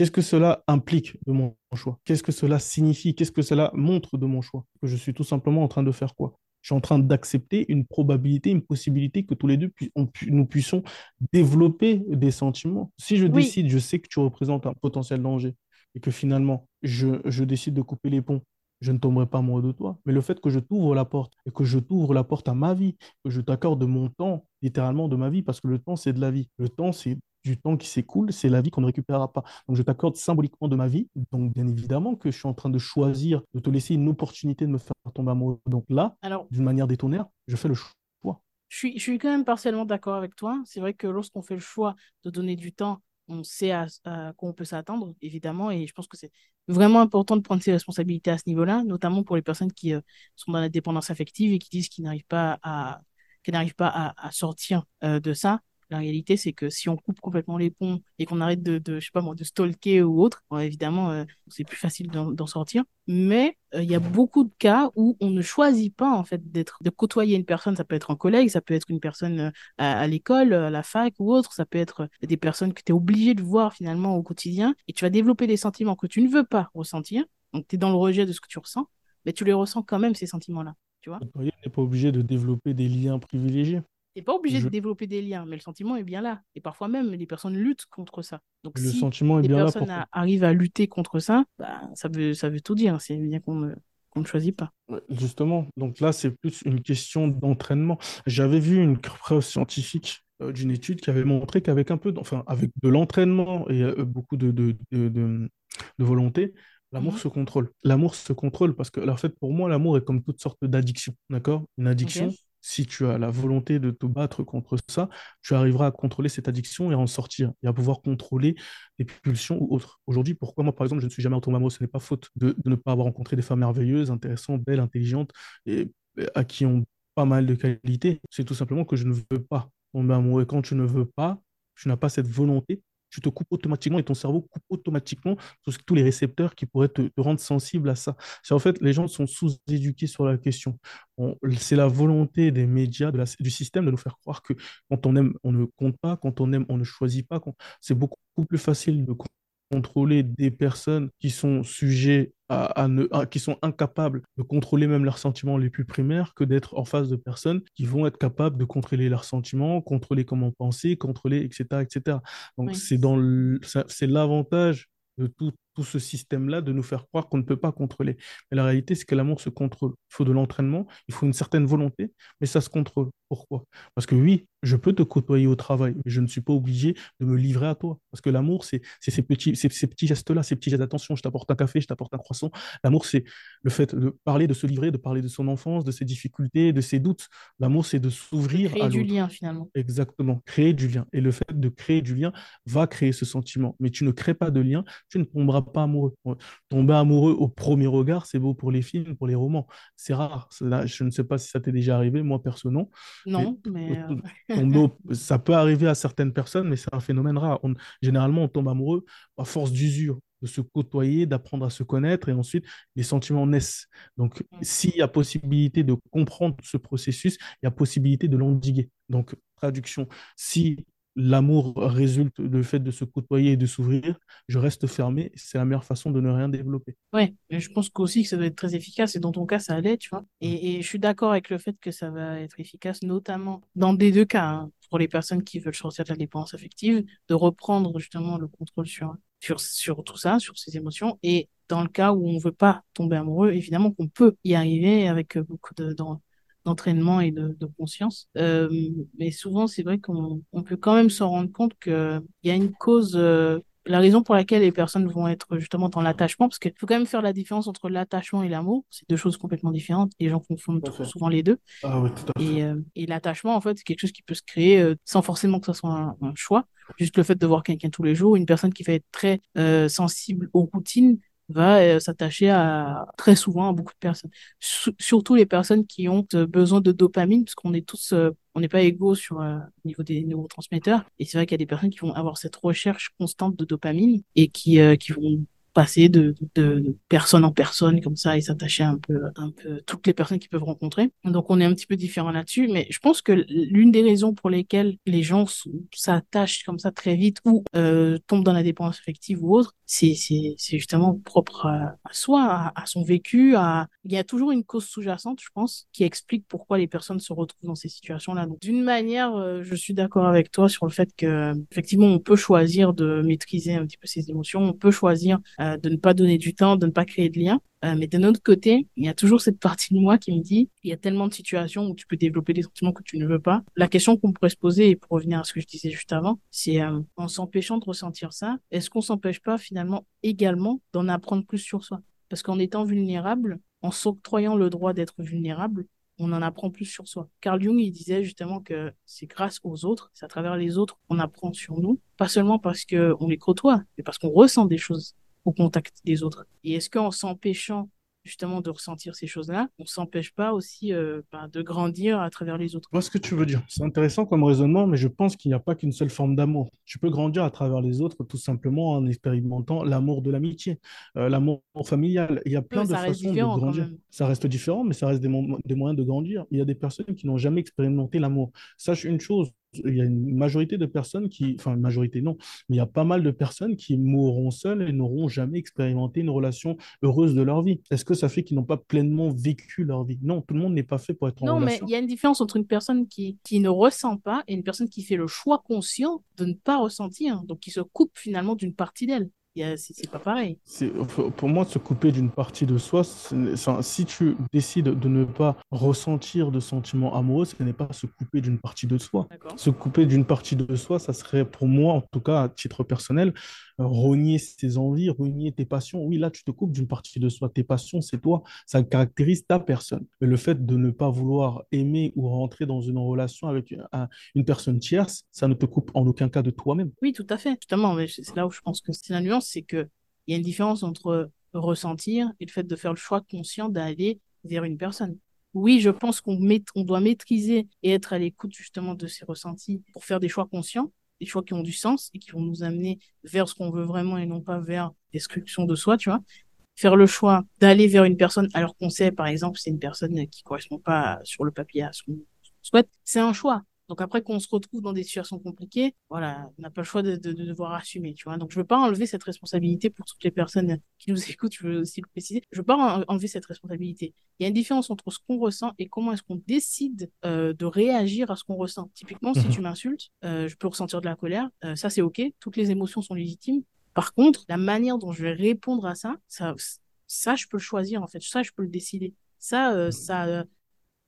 Qu'est-ce que cela implique de mon choix? Qu'est-ce que cela signifie? Qu'est-ce que cela montre de mon choix? Que je suis tout simplement en train de faire quoi? Je suis en train d'accepter une probabilité, une possibilité que tous les deux nous puissions développer des sentiments. Si je décide, je sais que tu représentes un potentiel danger et que finalement, je, je décide de couper les ponts je ne tomberai pas amoureux de toi. Mais le fait que je t'ouvre la porte et que je t'ouvre la porte à ma vie, que je t'accorde mon temps, littéralement de ma vie, parce que le temps, c'est de la vie. Le temps, c'est du temps qui s'écoule, c'est la vie qu'on ne récupérera pas. Donc je t'accorde symboliquement de ma vie. Donc bien évidemment que je suis en train de choisir de te laisser une opportunité de me faire tomber amoureux. Donc là, d'une manière détonnaire, je fais le choix. Je suis, je suis quand même partiellement d'accord avec toi. C'est vrai que lorsqu'on fait le choix de donner du temps, on sait à, quoi on peut s'attendre, évidemment, et je pense que c'est vraiment important de prendre ses responsabilités à ce niveau-là, notamment pour les personnes qui euh, sont dans la dépendance affective et qui disent qu'ils n'arrivent pas à, n'arrivent pas à, sortir euh, de ça. La réalité, c'est que si on coupe complètement les ponts et qu'on arrête de, je sais pas de stalker ou autre, évidemment, euh, c'est plus facile d'en sortir. Mais euh, il y a beaucoup de cas où on ne choisit pas, en fait, d'être, de côtoyer une personne. Ça peut être un collègue, ça peut être une personne euh, à, l'école, à la fac ou autre. Ça peut être des personnes que tu es obligé de voir finalement au quotidien. Et tu vas développer des sentiments que tu ne veux pas ressentir. Donc, tu es dans le rejet de ce que tu ressens, mais tu les ressens quand même, ces sentiments-là. Tu vois On n'est pas obligé de développer des liens privilégiés. T'es pas obligé de développer des liens, mais le sentiment est bien là. Et parfois même, les personnes luttent contre ça. Donc le si sentiment est les bien personnes là arrivent à lutter contre ça, bah, ça, veut, ça veut tout dire. C'est bien qu'on ne, qu'on ne choisit pas. Justement, donc là, c'est plus une question d'entraînement. J'avais vu une preuve scientifique euh, d'une étude qui avait montré qu'avec un peu, enfin, avec de l'entraînement et euh, beaucoup de, de, de, de, volonté, L'amour mmh se contrôle. L'amour se contrôle parce que, en fait, pour moi, l'amour est comme toutes sortes d'addictions. D'accord? Une addiction, si tu as la volonté de te battre contre ça, tu arriveras à contrôler cette addiction et à en sortir et à pouvoir contrôler les pulsions ou autres. Aujourd'hui, pourquoi moi, par exemple, je ne suis jamais retombé amoureux? Ce n'est pas faute de, ne pas avoir rencontré des femmes merveilleuses, intéressantes, belles, intelligentes et à qui ont pas mal de qualités. C'est tout simplement que je ne veux pas tomber amoureux. Et quand tu ne veux pas, tu n'as pas cette volonté, tu te coupes automatiquement et ton cerveau coupe automatiquement tous, les récepteurs qui pourraient te, rendre sensible à ça. C'est en fait, les gens sont sous-éduqués sur la question. C'est la volonté des médias, de la, du système de nous faire croire que quand on aime, on ne compte pas, quand on aime, on ne choisit pas. C'est beaucoup plus facile de contrôler des personnes qui sont sujets à, ne, qui sont incapables de contrôler même leurs sentiments les plus primaires que d'être en face de personnes qui vont être capables de contrôler leurs sentiments, contrôler comment penser, contrôler, etc., etc. Donc c'est dans c'est l'avantage de tout, tout ce système-là de nous faire croire qu'on ne peut pas contrôler. Mais la réalité, c'est que l'amour se contrôle. Il faut de l'entraînement, il faut une certaine volonté, mais ça se contrôle. Pourquoi? Parce que oui, je peux te côtoyer au travail, mais je ne suis pas obligé de me livrer à toi. Parce que l'amour, c'est ces petits, ces, ces petits gestes-là, ces petits gestes d'attention. Je t'apporte un café, je t'apporte un croissant. L'amour, c'est le fait de parler, de se livrer, de parler de son enfance, de ses difficultés, de ses doutes. L'amour, c'est de s'ouvrir à du lien, finalement. Exactement, créer du lien. Et le fait de créer du lien va créer ce sentiment. Mais tu ne crées pas de lien, tu ne tomberas pas amoureux. Tomber amoureux au premier regard, c'est beau pour les films, pour les romans. C'est rare. je ne sais pas si ça t'est déjà arrivé, moi perso non. Non, mais, euh, ça peut arriver à certaines personnes, mais c'est un phénomène rare. généralement, on tombe amoureux à force d'usure, de se côtoyer, d'apprendre à se connaître, et ensuite les sentiments naissent. Donc, mm. s'il y a possibilité de comprendre ce processus, il y a possibilité de l'endiguer. Donc, traduction, si l'amour résulte du fait de se côtoyer et de s'ouvrir, je reste fermé. C'est la meilleure façon de ne rien développer. Ouais, mais je pense aussi que ça doit être très efficace et dans ton cas, ça allait, tu vois. Et, je suis d'accord avec le fait que ça va être efficace, notamment dans des deux cas, hein, pour les personnes qui veulent sortir de la dépendance affective, de reprendre justement le contrôle sur, tout ça, sur ses émotions. Et dans le cas où on ne veut pas tomber amoureux, évidemment qu'on peut y arriver avec beaucoup de, d'entraînement et de, conscience. Euh, mais souvent, c'est vrai qu'on on peut quand même se rendre compte qu'il y a une cause, euh, la raison pour laquelle les personnes vont être justement dans l'attachement, parce qu'il faut quand même faire la différence entre l'attachement et l'amour. C'est deux choses complètement différentes. Les gens confondent souvent les deux. Ah et, euh, et l'attachement, en fait, c'est quelque chose qui peut se créer sans forcément que ce soit un, un, choix. Juste le fait de voir quelqu'un tous les jours, une personne qui va être très sensible aux routines, va euh, s'attacher à très souvent à beaucoup de personnes, surtout les personnes qui ont euh, besoin de dopamine, parce qu'on est tous, euh, on n'est pas égaux sur au niveau des neurotransmetteurs. Et c'est vrai qu'il y a des personnes qui vont avoir cette recherche constante de dopamine et qui qui vont passer de, de, personne en personne comme ça et s'attacher un peu un peu toutes les personnes qu'ils peuvent rencontrer. Donc on est un petit peu différent là-dessus, mais je pense que l'une des raisons pour lesquelles les gens s'attachent comme ça très vite ou euh, tombent dans la dépendance affective ou autre, c'est c'est c'est justement propre à, soi, à, son vécu. À il y a toujours une cause sous-jacente, je pense, qui explique pourquoi les personnes se retrouvent dans ces situations-là. Donc d'une manière, euh, je suis d'accord avec toi sur le fait que effectivement on peut choisir de maîtriser un petit peu ses émotions, on peut choisir euh, de ne pas donner du temps, de ne pas créer de liens. Euh, mais d'un autre côté, il y a toujours cette partie de moi qui me dit, il y a tellement de situations où tu peux développer des sentiments que tu ne veux pas. La question qu'on pourrait se poser, et pour revenir à ce que je disais juste avant, c'est euh, en s'empêchant de ressentir ça, est-ce qu'on s'empêche pas finalement également d'en apprendre plus sur soi? Parce qu'en étant vulnérable, en s'octroyant le droit d'être vulnérable, on en apprend plus sur soi. Carl Jung, il disait justement que c'est grâce aux autres, c'est à travers les autres qu'on apprend sur nous, pas seulement parce qu'on les côtoie, mais parce qu'on ressent des choses au contact des autres. Et est-ce qu'en s'empêchant justement de ressentir ces choses-là, on s'empêche pas aussi euh, bah, de grandir à travers les autres? Je vois ce que tu veux dire. C'est intéressant comme raisonnement, mais je pense qu'il n'y a pas qu'une seule forme d'amour. Tu peux grandir à travers les autres tout simplement en expérimentant l'amour de l'amitié, euh, l'amour familial. Il y a plein de façons de grandir. Ça reste différent, mais ça reste des, des moyens de grandir. Il y a des personnes qui n'ont jamais expérimenté l'amour. Sache une chose, il y a une majorité de personnes qui, enfin une majorité non, mais il y a pas mal de personnes qui mourront seules et n'auront jamais expérimenté une relation heureuse de leur vie. Est-ce que ça fait qu'ils n'ont pas pleinement vécu leur vie? Non, tout le monde n'est pas fait pour être en relation. Non, mais il y a une différence entre une personne qui, qui ne ressent pas et une personne qui fait le choix conscient de ne pas ressentir, donc qui se coupe finalement d'une partie d'elle. C'est pas pareil. Pour moi, se couper d'une partie de soi, si tu décides de ne pas ressentir de sentiments amoureux, ce n'est pas se couper d'une partie de soi. Se couper d'une partie de soi, ça serait pour moi, en tout cas à titre personnel, renier tes envies, renier tes passions. Oui, là, tu te coupes d'une partie de soi. Tes passions, c'est toi. Ça caractérise ta personne. Mais le fait de ne pas vouloir aimer ou rentrer dans une relation avec une personne tierce, ça ne te coupe en aucun cas de toi-même. Oui, tout à fait. Justement, c'est là où je pense que c'est la nuance, c'est qu'il y a une différence entre ressentir et le fait de faire le choix conscient d'aller vers une personne. Oui, je pense qu'on on doit maîtriser et être à l'écoute justement de ses ressentis pour faire des choix conscients, des choix qui ont du sens et qui vont nous amener vers ce qu'on veut vraiment et non pas vers destruction de soi, tu vois. Faire le choix d'aller vers une personne alors qu'on sait, par exemple, c'est une personne qui correspond pas sur le papier à ce qu'on souhaite, c'est un choix. Donc après qu'on se retrouve dans des situations compliquées, voilà, on n'a pas le choix de, devoir assumer, tu vois. Donc je veux pas enlever cette responsabilité pour toutes les personnes qui nous écoutent, je veux aussi le préciser. Je veux pas enlever cette responsabilité. Il y a une différence entre ce qu'on ressent et comment est-ce qu'on décide euh, de réagir à ce qu'on ressent. Typiquement, si mhm. tu m'insultes, euh, je peux ressentir de la colère, euh, ça c'est ok, toutes les émotions sont légitimes. Par contre, la manière dont je vais répondre à ça, ça, ça je peux le choisir en fait, ça je peux le décider. Ça, ça,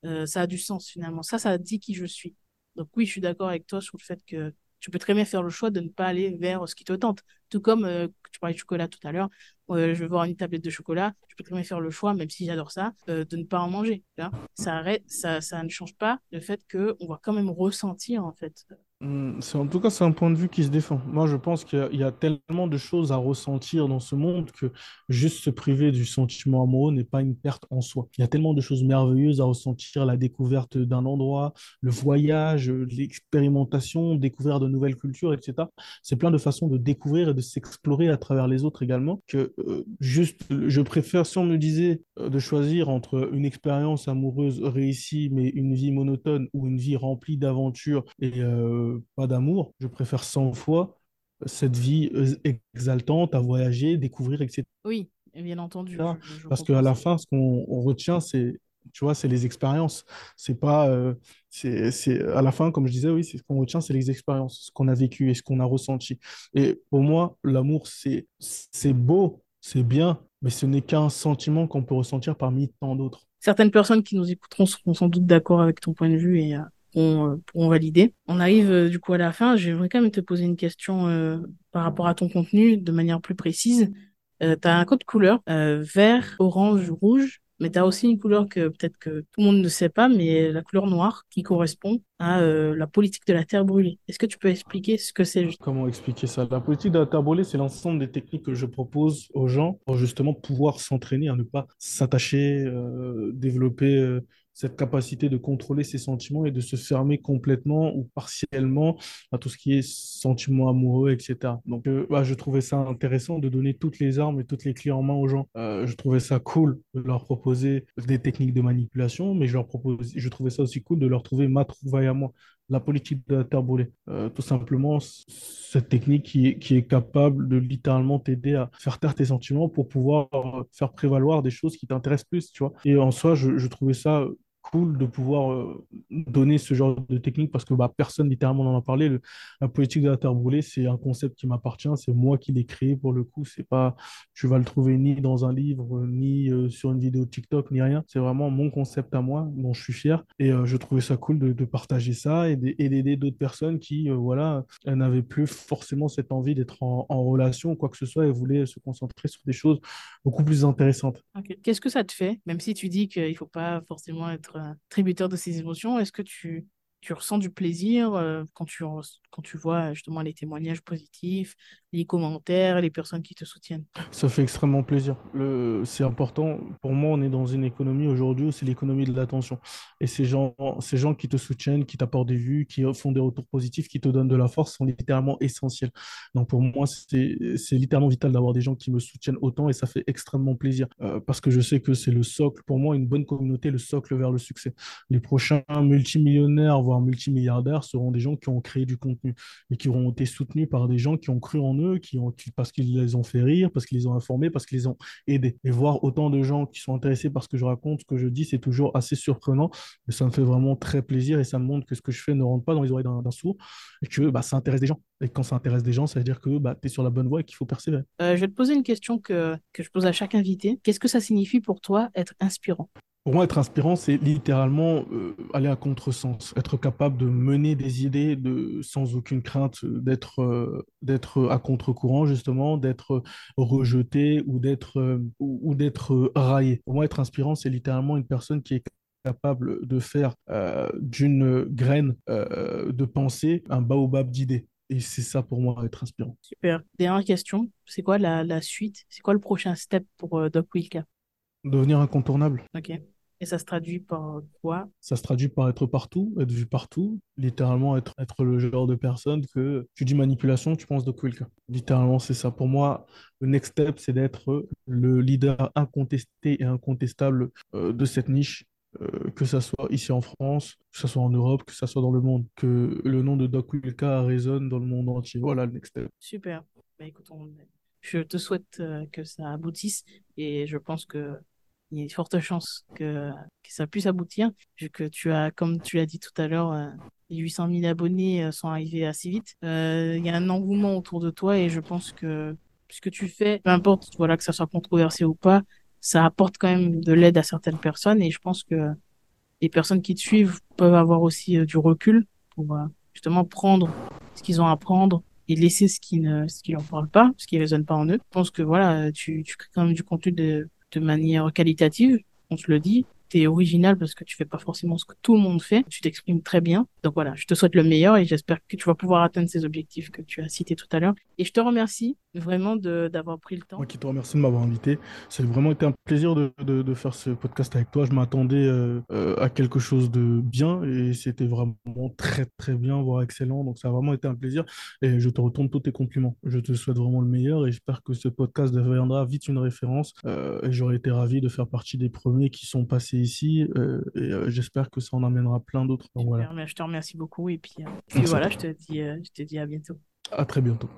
ça a du sens finalement. Ça, ça dit qui je suis. Donc oui, je suis d'accord avec toi sur le fait que tu peux très bien faire le choix de ne pas aller vers ce qui te tente. Tout comme euh, tu parlais de chocolat tout à l'heure, euh, je vais voir une tablette de chocolat, je peux très bien faire le choix, même si j'adore ça, euh, de ne pas en manger. Ça, arrête, ça, ça ne change pas le fait qu'on va quand même ressentir en fait c'est, en tout cas, c'est un point de vue qui se défend. Moi, je pense qu'il y a, tellement de choses à ressentir dans ce monde que juste se priver du sentiment amoureux n'est pas une perte en soi. Il y a tellement de choses merveilleuses à ressentir, la découverte d'un endroit, le voyage, l'expérimentation, découvrir de nouvelles cultures, etc. C'est plein de façons de découvrir et de s'explorer à travers les autres également que euh, juste, je préfère, si on me disait euh, de choisir entre une expérience amoureuse réussie mais une vie monotone ou une vie remplie d'aventures et euh, pas d'amour. Je préfère 100 fois cette vie euh, exaltante à voyager, découvrir, etc. Oui, bien entendu. parce qu'à la fin, ce qu'on retient, c'est tu vois, c'est les expériences. C'est pas, euh, c'est, à la fin, comme je disais, oui, c'est ce qu'on retient, c'est les expériences, ce qu'on a vécu et ce qu'on a ressenti. Et pour moi, l'amour, c'est, c'est beau, c'est bien, mais ce n'est qu'un sentiment qu'on peut ressentir parmi tant d'autres. Certaines personnes qui nous écouteront seront sans doute d'accord avec ton point de vue et euh, euh, pourront, valider. On arrive euh, du coup à la fin. J'aimerais quand même te poser une question euh, par rapport à ton contenu de manière plus précise. tu as un code couleur vert, orange, rouge, mais tu as aussi une couleur que peut-être que tout le monde ne sait pas, mais la couleur noire qui correspond à la politique de la terre brûlée. Est-ce que tu peux expliquer ce que c'est Comment expliquer ça? La politique de la terre brûlée, c'est l'ensemble des techniques que je propose aux gens pour justement pouvoir s'entraîner à ne pas s'attacher, développer cette capacité de contrôler ses sentiments et de se fermer complètement ou partiellement à tout ce qui est sentiments amoureux, etc. Donc, euh, bah, je trouvais ça intéressant de donner toutes les armes et toutes les clés en main aux gens. Euh, je trouvais ça cool de leur proposer des techniques de manipulation, mais je, leur propose, je trouvais ça aussi cool de leur trouver ma trouvaille à moi, la politique de. Euh, tout simplement, cette technique qui est, qui est capable de littéralement t'aider à faire taire tes sentiments pour pouvoir faire prévaloir des choses qui t'intéressent plus, tu vois. Et en soi, je, je trouvais ça cool de pouvoir euh, donner ce genre de technique parce que bah, personne littéralement n'en a parlé. la politique de la terre brûlée, c'est un concept qui m'appartient, c'est moi qui l'ai créé pour le coup. C'est pas, tu vas le trouver ni dans un livre, ni euh, sur une vidéo TikTok, ni rien. C'est vraiment mon concept à moi, dont je suis fier. Et euh, je trouvais ça cool de, partager ça et d'aider d'autres personnes qui, voilà, n'avaient plus forcément cette envie d'être en, en, relation ou quoi que ce soit et voulaient se concentrer sur des choses beaucoup plus intéressantes. Qu'est-ce que ça te fait, même si tu dis qu'il ne faut pas forcément être tributaire de ces émotions? Est-ce que tu, tu ressens du plaisir euh, quand, tu, quand tu vois justement les témoignages positifs, les commentaires, les personnes qui te soutiennent Ça fait extrêmement plaisir. C'est important. Pour moi, on est dans une économie aujourd'hui où c'est l'économie de l'attention. Et ces gens, ces gens qui te soutiennent, qui t'apportent des vues, qui font des retours positifs, qui te donnent de la force, sont littéralement essentiels. Donc pour moi, c'est littéralement vital d'avoir des gens qui me soutiennent autant et ça fait extrêmement plaisir euh, parce que je sais que c'est le socle. Pour moi, une bonne communauté, le socle vers le succès. Les prochains multimillionnaires, voire multimilliardaires, seront des gens qui ont créé du contenu et qui auront été soutenus par des gens qui ont cru en eux, qui ont, parce qu'ils les ont fait rire, parce qu'ils les ont informés, parce qu'ils les ont aidés. Et voir autant de gens qui sont intéressés par ce que je raconte, ce que je dis, c'est toujours assez surprenant. Mais ça me fait vraiment très plaisir et ça me montre que ce que je fais ne rentre pas dans les oreilles d'un sourd et que bah, ça intéresse des gens. Et quand ça intéresse des gens, ça veut dire que bah, tu es sur la bonne voie et qu'il faut persévérer. Euh, je vais te poser une question que, que je pose à chaque invité. Qu'est-ce que ça signifie pour toi être inspirant? Pour moi, être inspirant, c'est littéralement euh, aller à contresens, être capable de mener des idées de, sans aucune crainte d'être euh, d'être à contre-courant, justement, d'être rejeté ou d'être ou, d'être raillé. Pour moi, être inspirant, c'est littéralement une personne qui est capable de faire d'une graine de pensée un baobab d'idées. Et c'est ça pour moi être inspirant. Super. Dernière question, c'est quoi la, la suite? C'est quoi le prochain step pour euh, Doc Wilka? Devenir incontournable. Ok. Et ça se traduit par quoi? Ça se traduit par être partout, être vu partout, littéralement être, être le genre de personne que tu dis manipulation, tu penses Doc Wilka. Littéralement, c'est ça. Pour moi, le next step, c'est d'être le leader incontesté et incontestable euh, de cette niche euh, que ça soit ici en France, que ça soit en Europe, que ça soit dans le monde, que le nom de Doc Wilka résonne dans le monde entier. Voilà le next step. Super. Bah, écoute, je te souhaite euh, que ça aboutisse et je pense que il y a une forte chance que, que ça puisse aboutir, vu que tu as, comme tu l'as dit tout à l'heure, euh, les 800 000 abonnés sont arrivés assez vite. Il y a un engouement autour de toi et je pense que ce que tu fais, peu importe voilà, que ça soit controversé ou pas, ça apporte quand même de l'aide à certaines personnes et je pense que les personnes qui te suivent peuvent avoir aussi euh, du recul pour euh, justement prendre ce qu'ils ont à prendre et laisser ce qui ne ce qui leur parle pas, ce qui résonne pas en eux. Je pense que voilà, tu, tu crées quand même du contenu de, de manière qualitative, on se le dit, original parce que tu fais pas forcément ce que tout le monde fait. Tu t'exprimes très bien. Donc voilà, je te souhaite le meilleur et j'espère que tu vas pouvoir atteindre ces objectifs que tu as cités tout à l'heure. Et je te remercie vraiment d'avoir pris le temps. Moi qui te remercie de m'avoir invité. A vraiment été un plaisir de, de, faire ce podcast avec toi. Je m'attendais euh, euh, à quelque chose de bien et c'était vraiment très très bien, voire excellent. Donc ça a vraiment été un plaisir et je te retourne tous tes compliments. Je te souhaite vraiment le meilleur et j'espère que ce podcast deviendra vite une référence euh, j'aurais été ravi de faire partie des premiers qui sont passés ici euh, et euh, j'espère que ça en amènera plein d'autres. Voilà. Je te remercie beaucoup et puis, euh, voilà, je te, dis, je te dis à bientôt. À très bientôt.